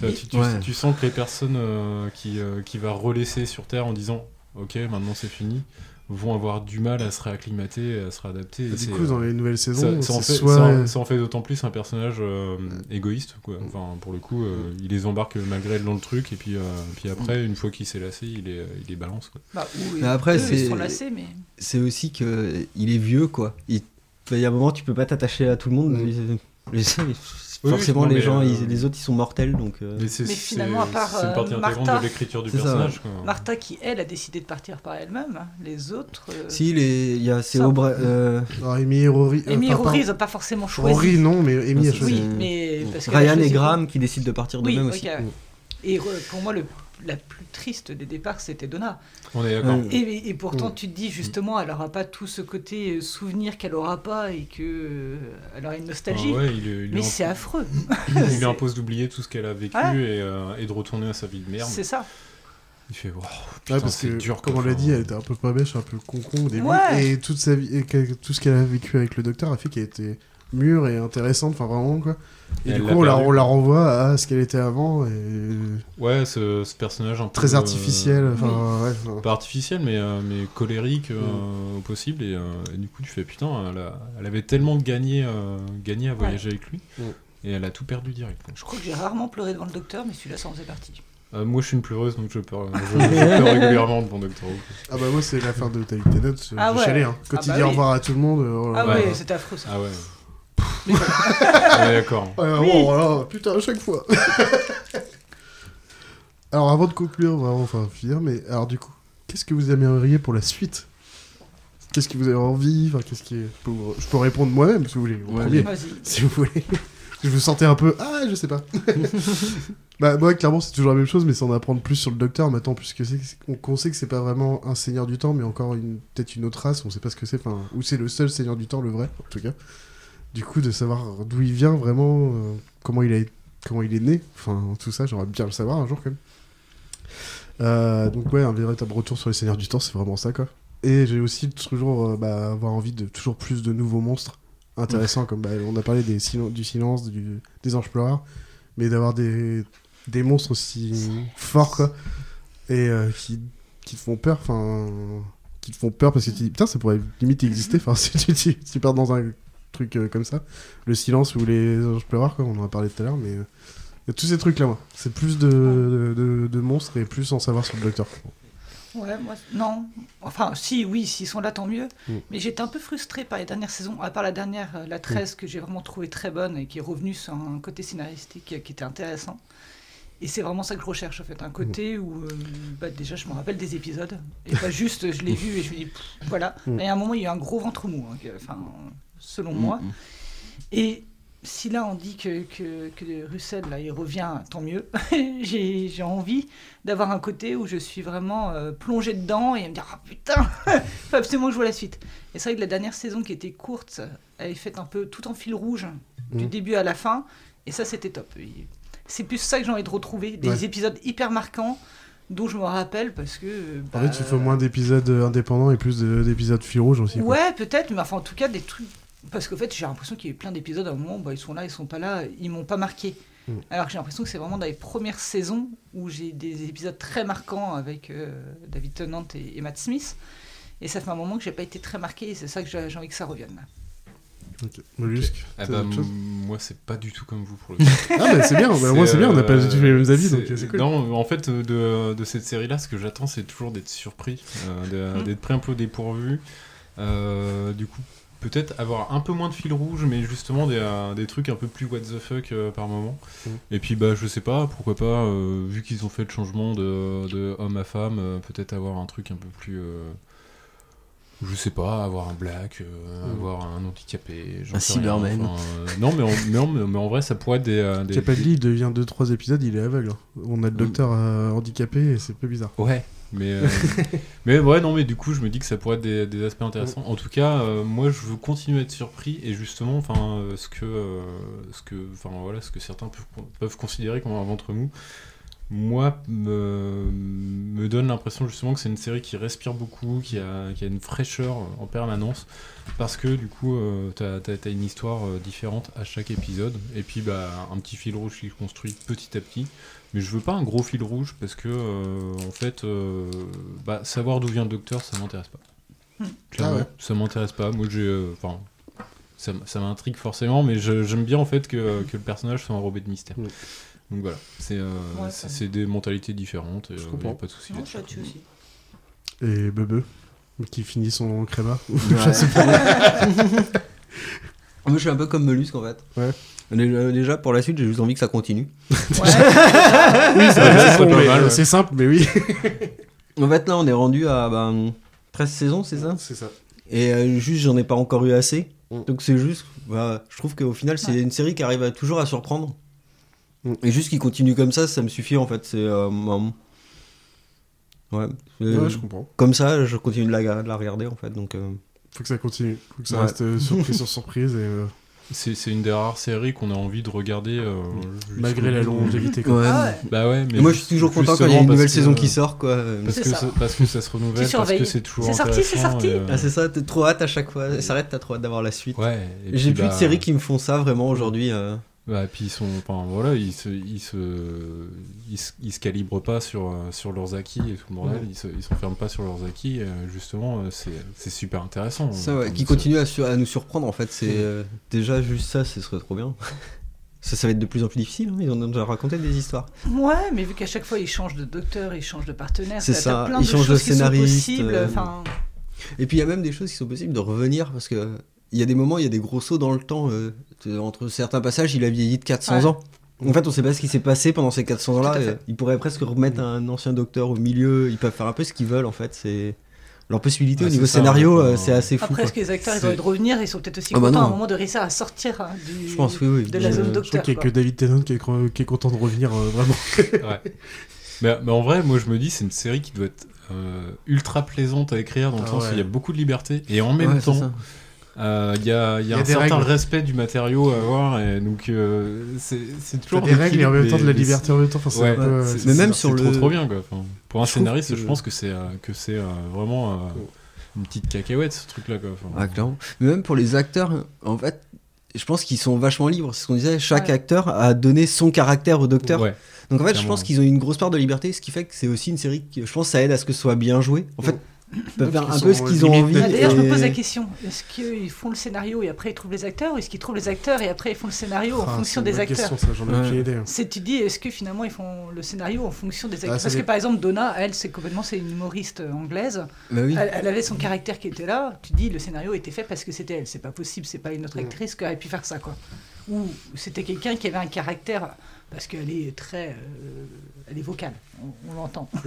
Enfin, tu, tu- Ouais. tu sens que les personnes euh, qui, euh, qui va relaisser sur Terre en disant Ok, maintenant c'est fini, vont avoir du mal à se réacclimater, à se réadapter. et Du coup, euh, dans les nouvelles saisons, ça en fait, soit. ça en- ça en fait d'autant plus un personnage euh, égoïste, quoi. Enfin, pour le coup, euh, il les embarque malgré dans le truc, et puis, euh, puis après, une fois qu'il s'est lassé, il les, il les balance, quoi. Bah, Mais après, c'est- mais. C'est aussi que il est vieux, quoi. Il il y a un moment, tu peux pas t'attacher à tout le monde. Mm. Oui, forcément, les gens, euh, ils- les autres, ils sont mortels, donc. euh, Mais, c'est, Mais c'est- finalement, à part, une partie euh, intégrante Martha- de l'écriture du personnage, quoi. Martha qui, elle, a décidé de partir par elle-même. hein. Les autres. euh, Si, les- il y a c'est. Aubrey. euh, Alors, Amy et Rory. euh, Amy et Rory, pas- ils ont pas forcément choisi. Rory, non, mais Amy a choisi. Oui, mais. Parce a Ryan et Graham qui décident de partir Oui, d'eux-mêmes ok. aussi. Mm. Et pour moi, le, la plus triste des départs, c'était Donna. On est d'accord. Et, et pourtant, tu te dis justement, elle aura pas tout ce côté euh, souvenir qu'elle aura pas et que euh, elle aura une nostalgie. Ah ouais, il, il lui Mais c'est affreux. il lui <laughs> impose d'oublier tout ce qu'elle a vécu et, euh, et de retourner à sa vie de merde. C'est ça. Il fait, wow, Ouais, putain, parce c'est que, dur. comme on l'a dit, elle était un peu pas bêche, un peu con-con au début. Ouais. Et toute sa vie, et tout ce qu'elle a vécu avec le docteur a fait qu'elle était mûre et intéressante, enfin vraiment quoi. Et, Et du coup, on la, perdu. on la renvoie à ce qu'elle était avant, et Ouais, ce, ce personnage un peu. très euh, artificiel. Enfin, ouais, enfin, Pas artificiel, mais, euh, mais colérique euh, Mm. au possible. Et, euh, et du coup, tu fais putain, elle, a- elle avait tellement gagné, euh, gagné à voyager avec lui. Mm. Et elle a tout perdu direct. quoi. Je crois que j'ai rarement pleuré devant le docteur, mais celui-là, ça en faisait partie. Euh, moi, je suis une pleureuse, donc je pleure, je, je pleure régulièrement devant Doctor Who. Ah bah moi c'est l'affaire de Tennant, j'ai Ah ouais. chialé, hein. Quand Ah il bah dit au revoir à tout le monde, oh là Ah là. ouais, c'était affreux ça. Ah ouais. Mais ouais d'accord. Oui. bon, voilà, putain, à chaque fois. <laughs> alors, avant de conclure, vraiment, enfin, finir, mais alors, du coup, qu'est-ce que vous aimeriez pour la suite? Qu'est-ce que vous avez envie? Enfin, qu'est-ce qui est... je, peux, vous- je peux répondre moi-même, si vous voulez, Ouais, premier, si vous voulez. je vous sentais un peu. Ah, je sais pas. <laughs> bah, moi, clairement, c'est toujours la même chose, mais c'est en apprendre plus sur le docteur maintenant, puisque c'est, qu'on sait que c'est pas vraiment un seigneur du temps, mais encore une, peut-être une autre race, on sait pas ce que c'est, enfin, ou c'est le seul seigneur du temps, le vrai, en tout cas. Du coup, de savoir d'où il vient vraiment, euh, comment, il a, comment il est né, enfin, tout ça, j'aimerais bien le savoir un jour quand même. Euh, donc, ouais, un véritable retour sur les seigneurs du temps, c'est vraiment ça, quoi. Et j'ai aussi toujours euh, bah, avoir envie de toujours plus de nouveaux monstres intéressants, comme bah, on a parlé des silen- du silence, du- des anges pleureurs, mais d'avoir des, des monstres aussi forts, quoi, et euh, qui, qui te font peur, enfin, qui te font peur parce que tu dis, putain, ça pourrait limite exister, enfin, <laughs> si tu, tu, tu pars dans un truc euh, comme ça, le silence ou les anges pleureurs, quoi, on en a parlé tout à l'heure, mais euh, il y a tous ces trucs-là, moi. C'est plus de, de, de- de monstres et plus en savoir sur le docteur. Ouais, moi, non. Enfin, si, oui, s'ils sont là, tant mieux. Mm. Mais j'étais un peu frustrée par les dernières saisons, à part la dernière, euh, la 13, que j'ai vraiment trouvé très bonne et qui est revenue sur un côté scénaristique euh, qui était intéressant. Et c'est vraiment ça que je recherche, en fait. Un côté où, euh, bah, déjà, je me rappelle des épisodes. Et pas juste, je l'ai <laughs> vu et je me dis, pff, voilà. Mm. Mais à un moment, il y a eu un gros ventre mou. hein, que- Enfin, selon Mm, moi. mm. Et si là on dit que, que, que Russell là, il revient, tant mieux. <laughs> j'ai j'ai envie d'avoir un côté où je suis vraiment euh, plongé dedans et me dire ah putain, <laughs> faut absolument que je vois la suite. Et c'est vrai que la dernière saison qui était courte, elle est faite un peu tout en fil rouge du Mhm. début à la fin et ça c'était top. C'est plus ça que j'ai envie de retrouver, des Ouais. épisodes hyper marquants dont je me rappelle parce que. En bah, fait, il faut moins d'épisodes indépendants et plus de- d'épisodes fil rouge aussi. Ouais, peut-être, mais enfin, en tout cas, des trucs. Parce qu'en fait, j'ai l'impression qu'il y a eu plein d'épisodes à un moment, bah, ils sont là, ils sont pas là, ils m'ont pas marqué. Mm. Alors que j'ai l'impression que c'est vraiment dans les premières saisons où j'ai des épisodes très marquants avec euh, David Tennant et, et Matt Smith. Et ça fait un moment que j'ai pas été très marqué, et c'est ça que j'ai envie que ça revienne. là. Ok. Mollusque, Ah t'as bah, moi, c'est pas du tout comme vous pour le coup. <laughs> Ah, bah c'est bien, bah, moi c'est bien, on n'a pas du tout les mêmes avis, donc c'est- c'est cool. Non, en fait, de, de cette série-là, ce que j'attends, c'est toujours d'être surpris, euh, <laughs> d'être pris un peu au dépourvu. Euh, du coup, peut-être avoir un peu moins de fil rouge, mais justement des, euh, des trucs un peu plus what the fuck euh, par moment. Mhm. Et puis, bah, je sais pas, pourquoi pas, euh, vu qu'ils ont fait le changement de, de homme à femme, peut-être avoir un truc un peu plus. je sais pas, avoir un black, Mhm. avoir un handicapé, j'en Un Cyberman. enfin, non, mais en, mais, en, mais en vrai, ça pourrait être des. des- Capaldi, il devient 2-3 épisodes, il est aveugle. On a le Mm. docteur handicapé et c'est peu bizarre. Ouais, mais, euh, <laughs> mais ouais, non, mais du coup, je me dis que ça pourrait être des, des aspects intéressants. En tout cas, euh, moi, je veux continuer à être surpris et justement, enfin, euh, ce que, ce que, enfin voilà, ce que certains peuvent, peuvent considérer comme un ventre mou, moi, me, me donne l'impression justement que c'est une série qui respire beaucoup, qui a, qui a une fraîcheur en permanence, parce que du coup, t'as as, une histoire différente à chaque épisode, et puis bah, un petit fil rouge qui se construit petit à petit. Mais je veux pas un gros fil rouge parce que euh, en fait, euh, bah, savoir d'où vient le docteur, ça m'intéresse pas. Hmm. Clairement, Ah ouais. ça m'intéresse pas. Moi, j'ai, euh, enfin, ça, ça m'intrigue forcément, mais j'aime bien en fait que, que le personnage soit enrobé de mystère. Hmm. Donc voilà, c'est euh, Ouais, ça- des mentalités différentes. Et, Je euh, comprends. y a pas de souci. Et Bebe, qui finit son créma. <laughs> <laughs> Moi, je suis un peu comme Mollusque en fait. Ouais. Déjà, déjà, pour la suite, j'ai juste envie que ça continue. Ouais. <laughs> oui, c'est euh, simple, mais oui. En fait, là, on est rendu à bah, 13 saisons, c'est ça C'est ça. Et euh, juste, j'en ai pas encore eu assez. Mm. Donc, c'est juste, bah, je trouve qu'au final, c'est Ouais. une série qui arrive à, toujours à surprendre. Mm. Et juste qu'il continue comme ça, ça me suffit en fait. C'est. euh, um, ouais. Euh, Ouais, je comprends. Comme ça, je continue de la, de la regarder en fait. Donc, euh, Faut que ça continue. Faut que ça Ouais. reste euh, surprise <laughs> sur surprise. Et, euh, C'est une des rares séries qu'on a envie de regarder. euh, malgré la longévité. quoi. ouais. Ah ouais. Bah ouais, mais Et moi, je suis toujours content quand il y a une nouvelle parce que- saison qui sort, quoi. Parce C'est que, ça. ça, parce que ça se renouvelle, parce que c'est toujours C'est sorti, c'est sorti. euh, Ah, c'est ça, t'es trop hâte à chaque fois. Ça arrête, t'as trop hâte d'avoir la suite. Ouais. J'ai plus de bah, séries qui me font ça vraiment aujourd'hui. euh. Bah, puis ils sont, enfin voilà, ils se, ils se, ils se, ils se calibrent pas sur, euh, sur leurs acquis et tout le bordel, ils se, ils s'enferment pas sur leurs acquis, et, euh, justement, euh, c'est, c'est super intéressant. Ça, ouais, qui continue à, sur- à nous surprendre en fait. C'est euh, déjà juste ça, ce serait trop bien. <laughs> ça, ça va être de plus en plus difficile. hein. Ils ont déjà raconté des histoires. Ouais, mais vu qu'à chaque fois ils changent de docteur, ils changent de partenaire, C'est ça, plein ils de changent de choses qui sont scénariste, possibles. euh, Et puis il y a même des choses qui sont possibles de revenir parce que il y a des moments, il y a des gros sauts dans le temps. euh, entre certains passages, il a vieilli de 400 Ouais. ans. En fait, on sait pas ce qui s'est passé pendant ces 400 Tout ans-là. et Ils pourraient presque remettre un ancien docteur au milieu. Ils peuvent faire un peu ce qu'ils veulent en fait. C'est leur possibilité Ouais, au niveau ça, scénario, ouais, euh, ouais. c'est assez fou. après, est-ce que les acteurs ils ont envie de revenir Ils sont peut-être aussi Ah bah contents à un non. moment de réussir à sortir hein, du, Je pense, oui, oui. de la zone je crois docteur. qu'il y a que David Tennant qui est, cro- qui est content de revenir euh, vraiment. <laughs> Ouais. mais, mais en vrai, moi je me dis, c'est une série qui doit être euh, ultra plaisante à écrire dans le Ah sens ouais. où il y a beaucoup de liberté et en même temps, euh, il y a, il y a y a un certain règles. respect du matériau à avoir et donc euh, c'est, toujours des règles et en même temps de la liberté en même temps. Enfin, c'est Ouais, un peu, euh, Mais même sur le- trop trop bien quoi. Enfin, pour un Je scénariste, que- je pense que c'est euh, que c'est euh, vraiment euh, une petite cacahuète ce truc là quoi. Enfin, Ah, clairement. Mais même pour les acteurs, en fait, je pense qu'ils sont vachement libres. C'est ce qu'on disait, chaque Ouais. acteur a donné son caractère au docteur. Ouais. Donc en fait, je pense qu'ils ont une grosse part de liberté, ce qui fait que c'est aussi une série qui, je pense, ça aide à ce que ce soit bien joué. En fait, ils peuvent faire parce un qu'ils peu ce qu'ils ont envie. Ah, D'ailleurs, je me pose la question est-ce qu'ils font le scénario et après ils trouvent les acteurs ou est-ce qu'ils trouvent les acteurs et après ils font le scénario en Ah, fonction c'est une des acteurs question, ça, j'en ai Ouais. aucune idée. hein. C'est tu dis est-ce que finalement ils font le scénario en fonction des acteurs Ah, ça Parce que par exemple Donna, elle c'est complètement c'est une humoriste euh, anglaise. Bah oui. Elle, elle avait son caractère qui était là. Tu dis le scénario était fait parce que c'était elle. C'est pas possible. C'est pas une autre Mm. actrice qui aurait pu faire ça quoi. Ou c'était quelqu'un qui avait un caractère parce qu'elle est très, euh, elle est vocale. On, on l'entend. <laughs>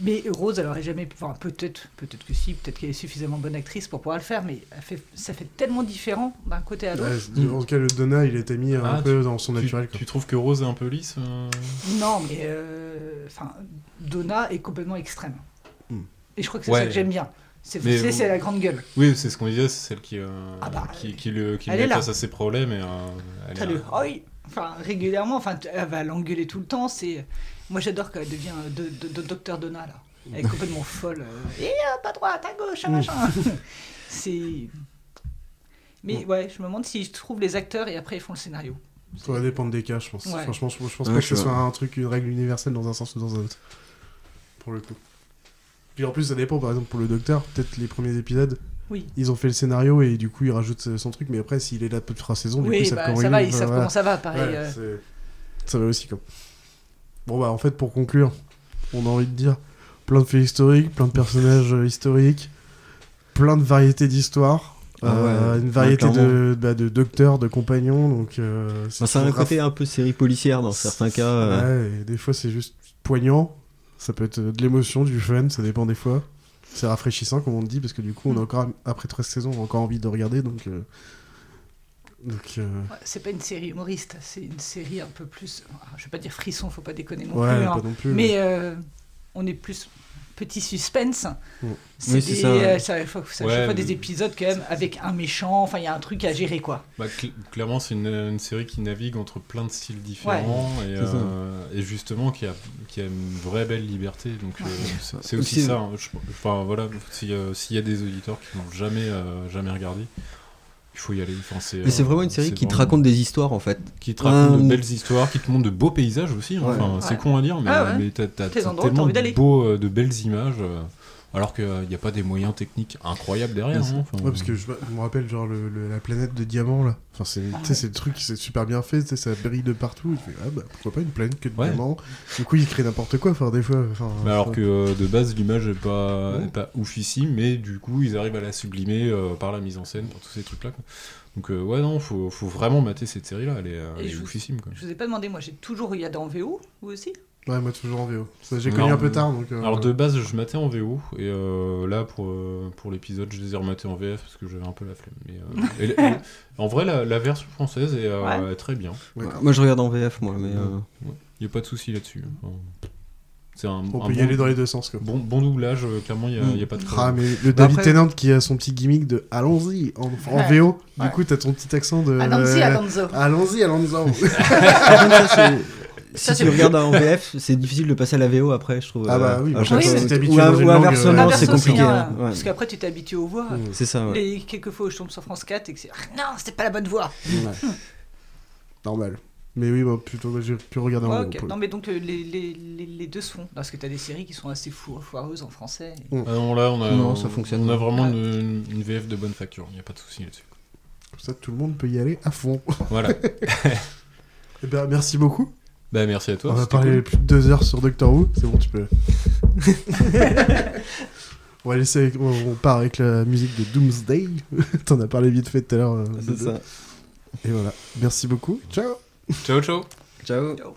Mais Rose, elle aurait jamais. Enfin, peut-être, peut-être que si, peut-être qu'elle est suffisamment bonne actrice pour pouvoir le faire, mais elle fait, ça fait tellement différent d'un côté à l'autre. Ouais, en tout cas, le Donna, il était mis un Ah, peu dans son Tu, naturel. tu trouves que Rose est un peu lisse euh Non, mais euh, enfin, Donna est complètement extrême. Hmm. Et je crois que c'est Ouais. ça que j'aime bien. C'est vous- c'est la grande gueule. Oui, c'est ce qu'on disait, c'est celle qui, euh, Ah bah, qui, qui le, qui elle le est met face à ses problèmes. Et, euh, elle T'as est- le oi enfin régulièrement, enfin elle va l'engueuler tout le temps. C'est moi j'adore quand elle devient euh, de, de, de Docteur Donna là. Elle est complètement folle. euh, Et euh, pas droite, à gauche, à Mm. machin. <laughs> c'est. Mais ouais, je me demande si je trouve les acteurs et après ils font le scénario. Ça va dépendre des cas, je pense. Ouais. Franchement, je, je pense Ouais, pas que ce soit un truc, une règle universelle dans un sens ou dans un autre. Pour le coup. Puis en plus, ça dépend, par exemple, pour le docteur, peut-être les premiers épisodes, Oui. ils ont fait le scénario et du coup, ils rajoutent son truc, mais après, s'il est là toute la saison, du coup, Oui, ils savent bah, ça il va, ils savent voilà. comment ça va, pareil. Ouais, euh. Ça va aussi, comme. Bon, bah, en fait, pour conclure, on a envie de dire plein de faits historiques, plein de personnages euh, historiques, plein de variétés d'histoires. Ah euh, ouais, une variété ouais, de, bah, de docteurs, de compagnons, donc euh, Enfin, ça a un côté un peu série policière dans certains cas. euh. Ouais, et des fois c'est juste poignant. Ça peut être de l'émotion, du fun, ça dépend des fois. C'est rafraîchissant, comme on dit, parce que du coup, on a Mm. encore, après 13 saisons, on a encore envie de regarder. Donc, euh, donc euh, Ouais, C'est pas une série humoriste, c'est une série un peu plus. ah, Je vais pas dire frisson, faut pas déconner non ouais, plus. pas hein. non plus. Mais euh, on est plus petit suspense. Mm. C'est Oui, c'est des, ça, euh, ça, faut- Ouais, mais- des épisodes quand même avec un méchant. Enfin, il y a un truc à gérer quoi. Bah, cl- clairement, c'est une, une série qui navigue entre plein de styles différents et, euh, et justement qui a, qui a une vraie belle liberté. Donc Ouais. c'est- c'est aussi ça. hein. Je- enfin voilà, si, euh, s'il y a des auditeurs qui n'ont jamais euh, jamais regardé, il faut y aller. Enfin, Mais c'est euh, vraiment une série qui te raconte des histoires en fait. qui te raconte de Euh, belles histoires, qui te montre de beaux paysages aussi. hein. Ouais. Enfin, c'est con à dire, mais, Ah ouais. mais t'as, tellement envie de, beaux, euh, de belles images. Euh, alors qu'il n'y a pas des moyens techniques incroyables derrière. C'est- hein. Enfin, Ouais, parce que je, je me rappelle, genre, le, le- la planète de diamants, là. Enfin, c'est, Ah ouais. le truc, c'est super bien fait, ça brille de partout. Il fait, ah bah, pourquoi pas une planète que de Ouais. diamants? Du coup, il crée n'importe quoi, enfin, des fois. Enfin, Mais alors que euh, de base l'image est pas, est pas oufissime, mais du coup ils arrivent à la sublimer euh, par la mise en scène, par tous ces trucs là. Donc euh, ouais non, faut, faut vraiment mater cette série là, elle est, euh, elle est je- oufissime quoi. Je vous ai pas demandé, moi j'ai toujours regardé en VO, vous aussi? Ouais, moi, toujours en VO. J'ai connu un peu tard, donc. euh, Alors de base je matais en VO et euh, là pour, euh, pour l'épisode je les ai rematés en VF parce que j'avais un peu la flemme. Mais, euh, et la- <laughs> et- en vrai la, la version française est, euh, Ouais. est très bien, ouais. Moi je regarde en VF moi, mais. euh, il n'y a pas de souci là-dessus. Enfin, c'est un, On un peut y bon, aller dans les deux sens, quoi. bon, bon doublage, euh, clairement il n'y a, y a pas de Ah, problème. mais le David après- Tennant qui a son petit gimmick de Allons-y en, en Ouais. VO, du Ouais. coup, t'as ton petit accent de. Alonso, euh, Alonso. Allons-y, allons-y. <laughs> si tu regardes en <laughs> VF, c'est difficile de passer à la VO après, je trouve. Ah bah oui, à chaque oui, si t'es ou, une ou inversement, euh, c'est compliqué. hein. Ouais. Parce qu'après tu t'es habitué aux voix. Mm. C'est ça, ouais. Les quelques fois où je tombe sur France 4 et que c'est Ah, non, c'était pas la bonne voix. Ouais. <laughs> Normal. Mais oui, bah, plutôt, bah, j'ai pu regarder Ouais, en ok. VO. Non, mais donc euh, les, les, les, les deux se font. Parce que t'as des séries qui sont assez fou- foireuses en français. Mm. Ah non, là, on a, Non, ça fonctionne on a vraiment Ouais. une, une VF de bonne facture, il n'y a pas de souci là-dessus. Comme ça, tout le monde peut y aller à fond. Voilà. <laughs> Eh ben, merci beaucoup. Bah, merci à toi. On parler cool. plus de deux heures sur Doctor Who. C'est bon, tu peux. <laughs> on va laisser. avec- On part avec la musique de Doomsday. <laughs> T'en as parlé vite fait tout à l'heure. euh, C'est ça. Et voilà. Merci beaucoup. Ciao. Ciao, ciao. Ciao. Ciao.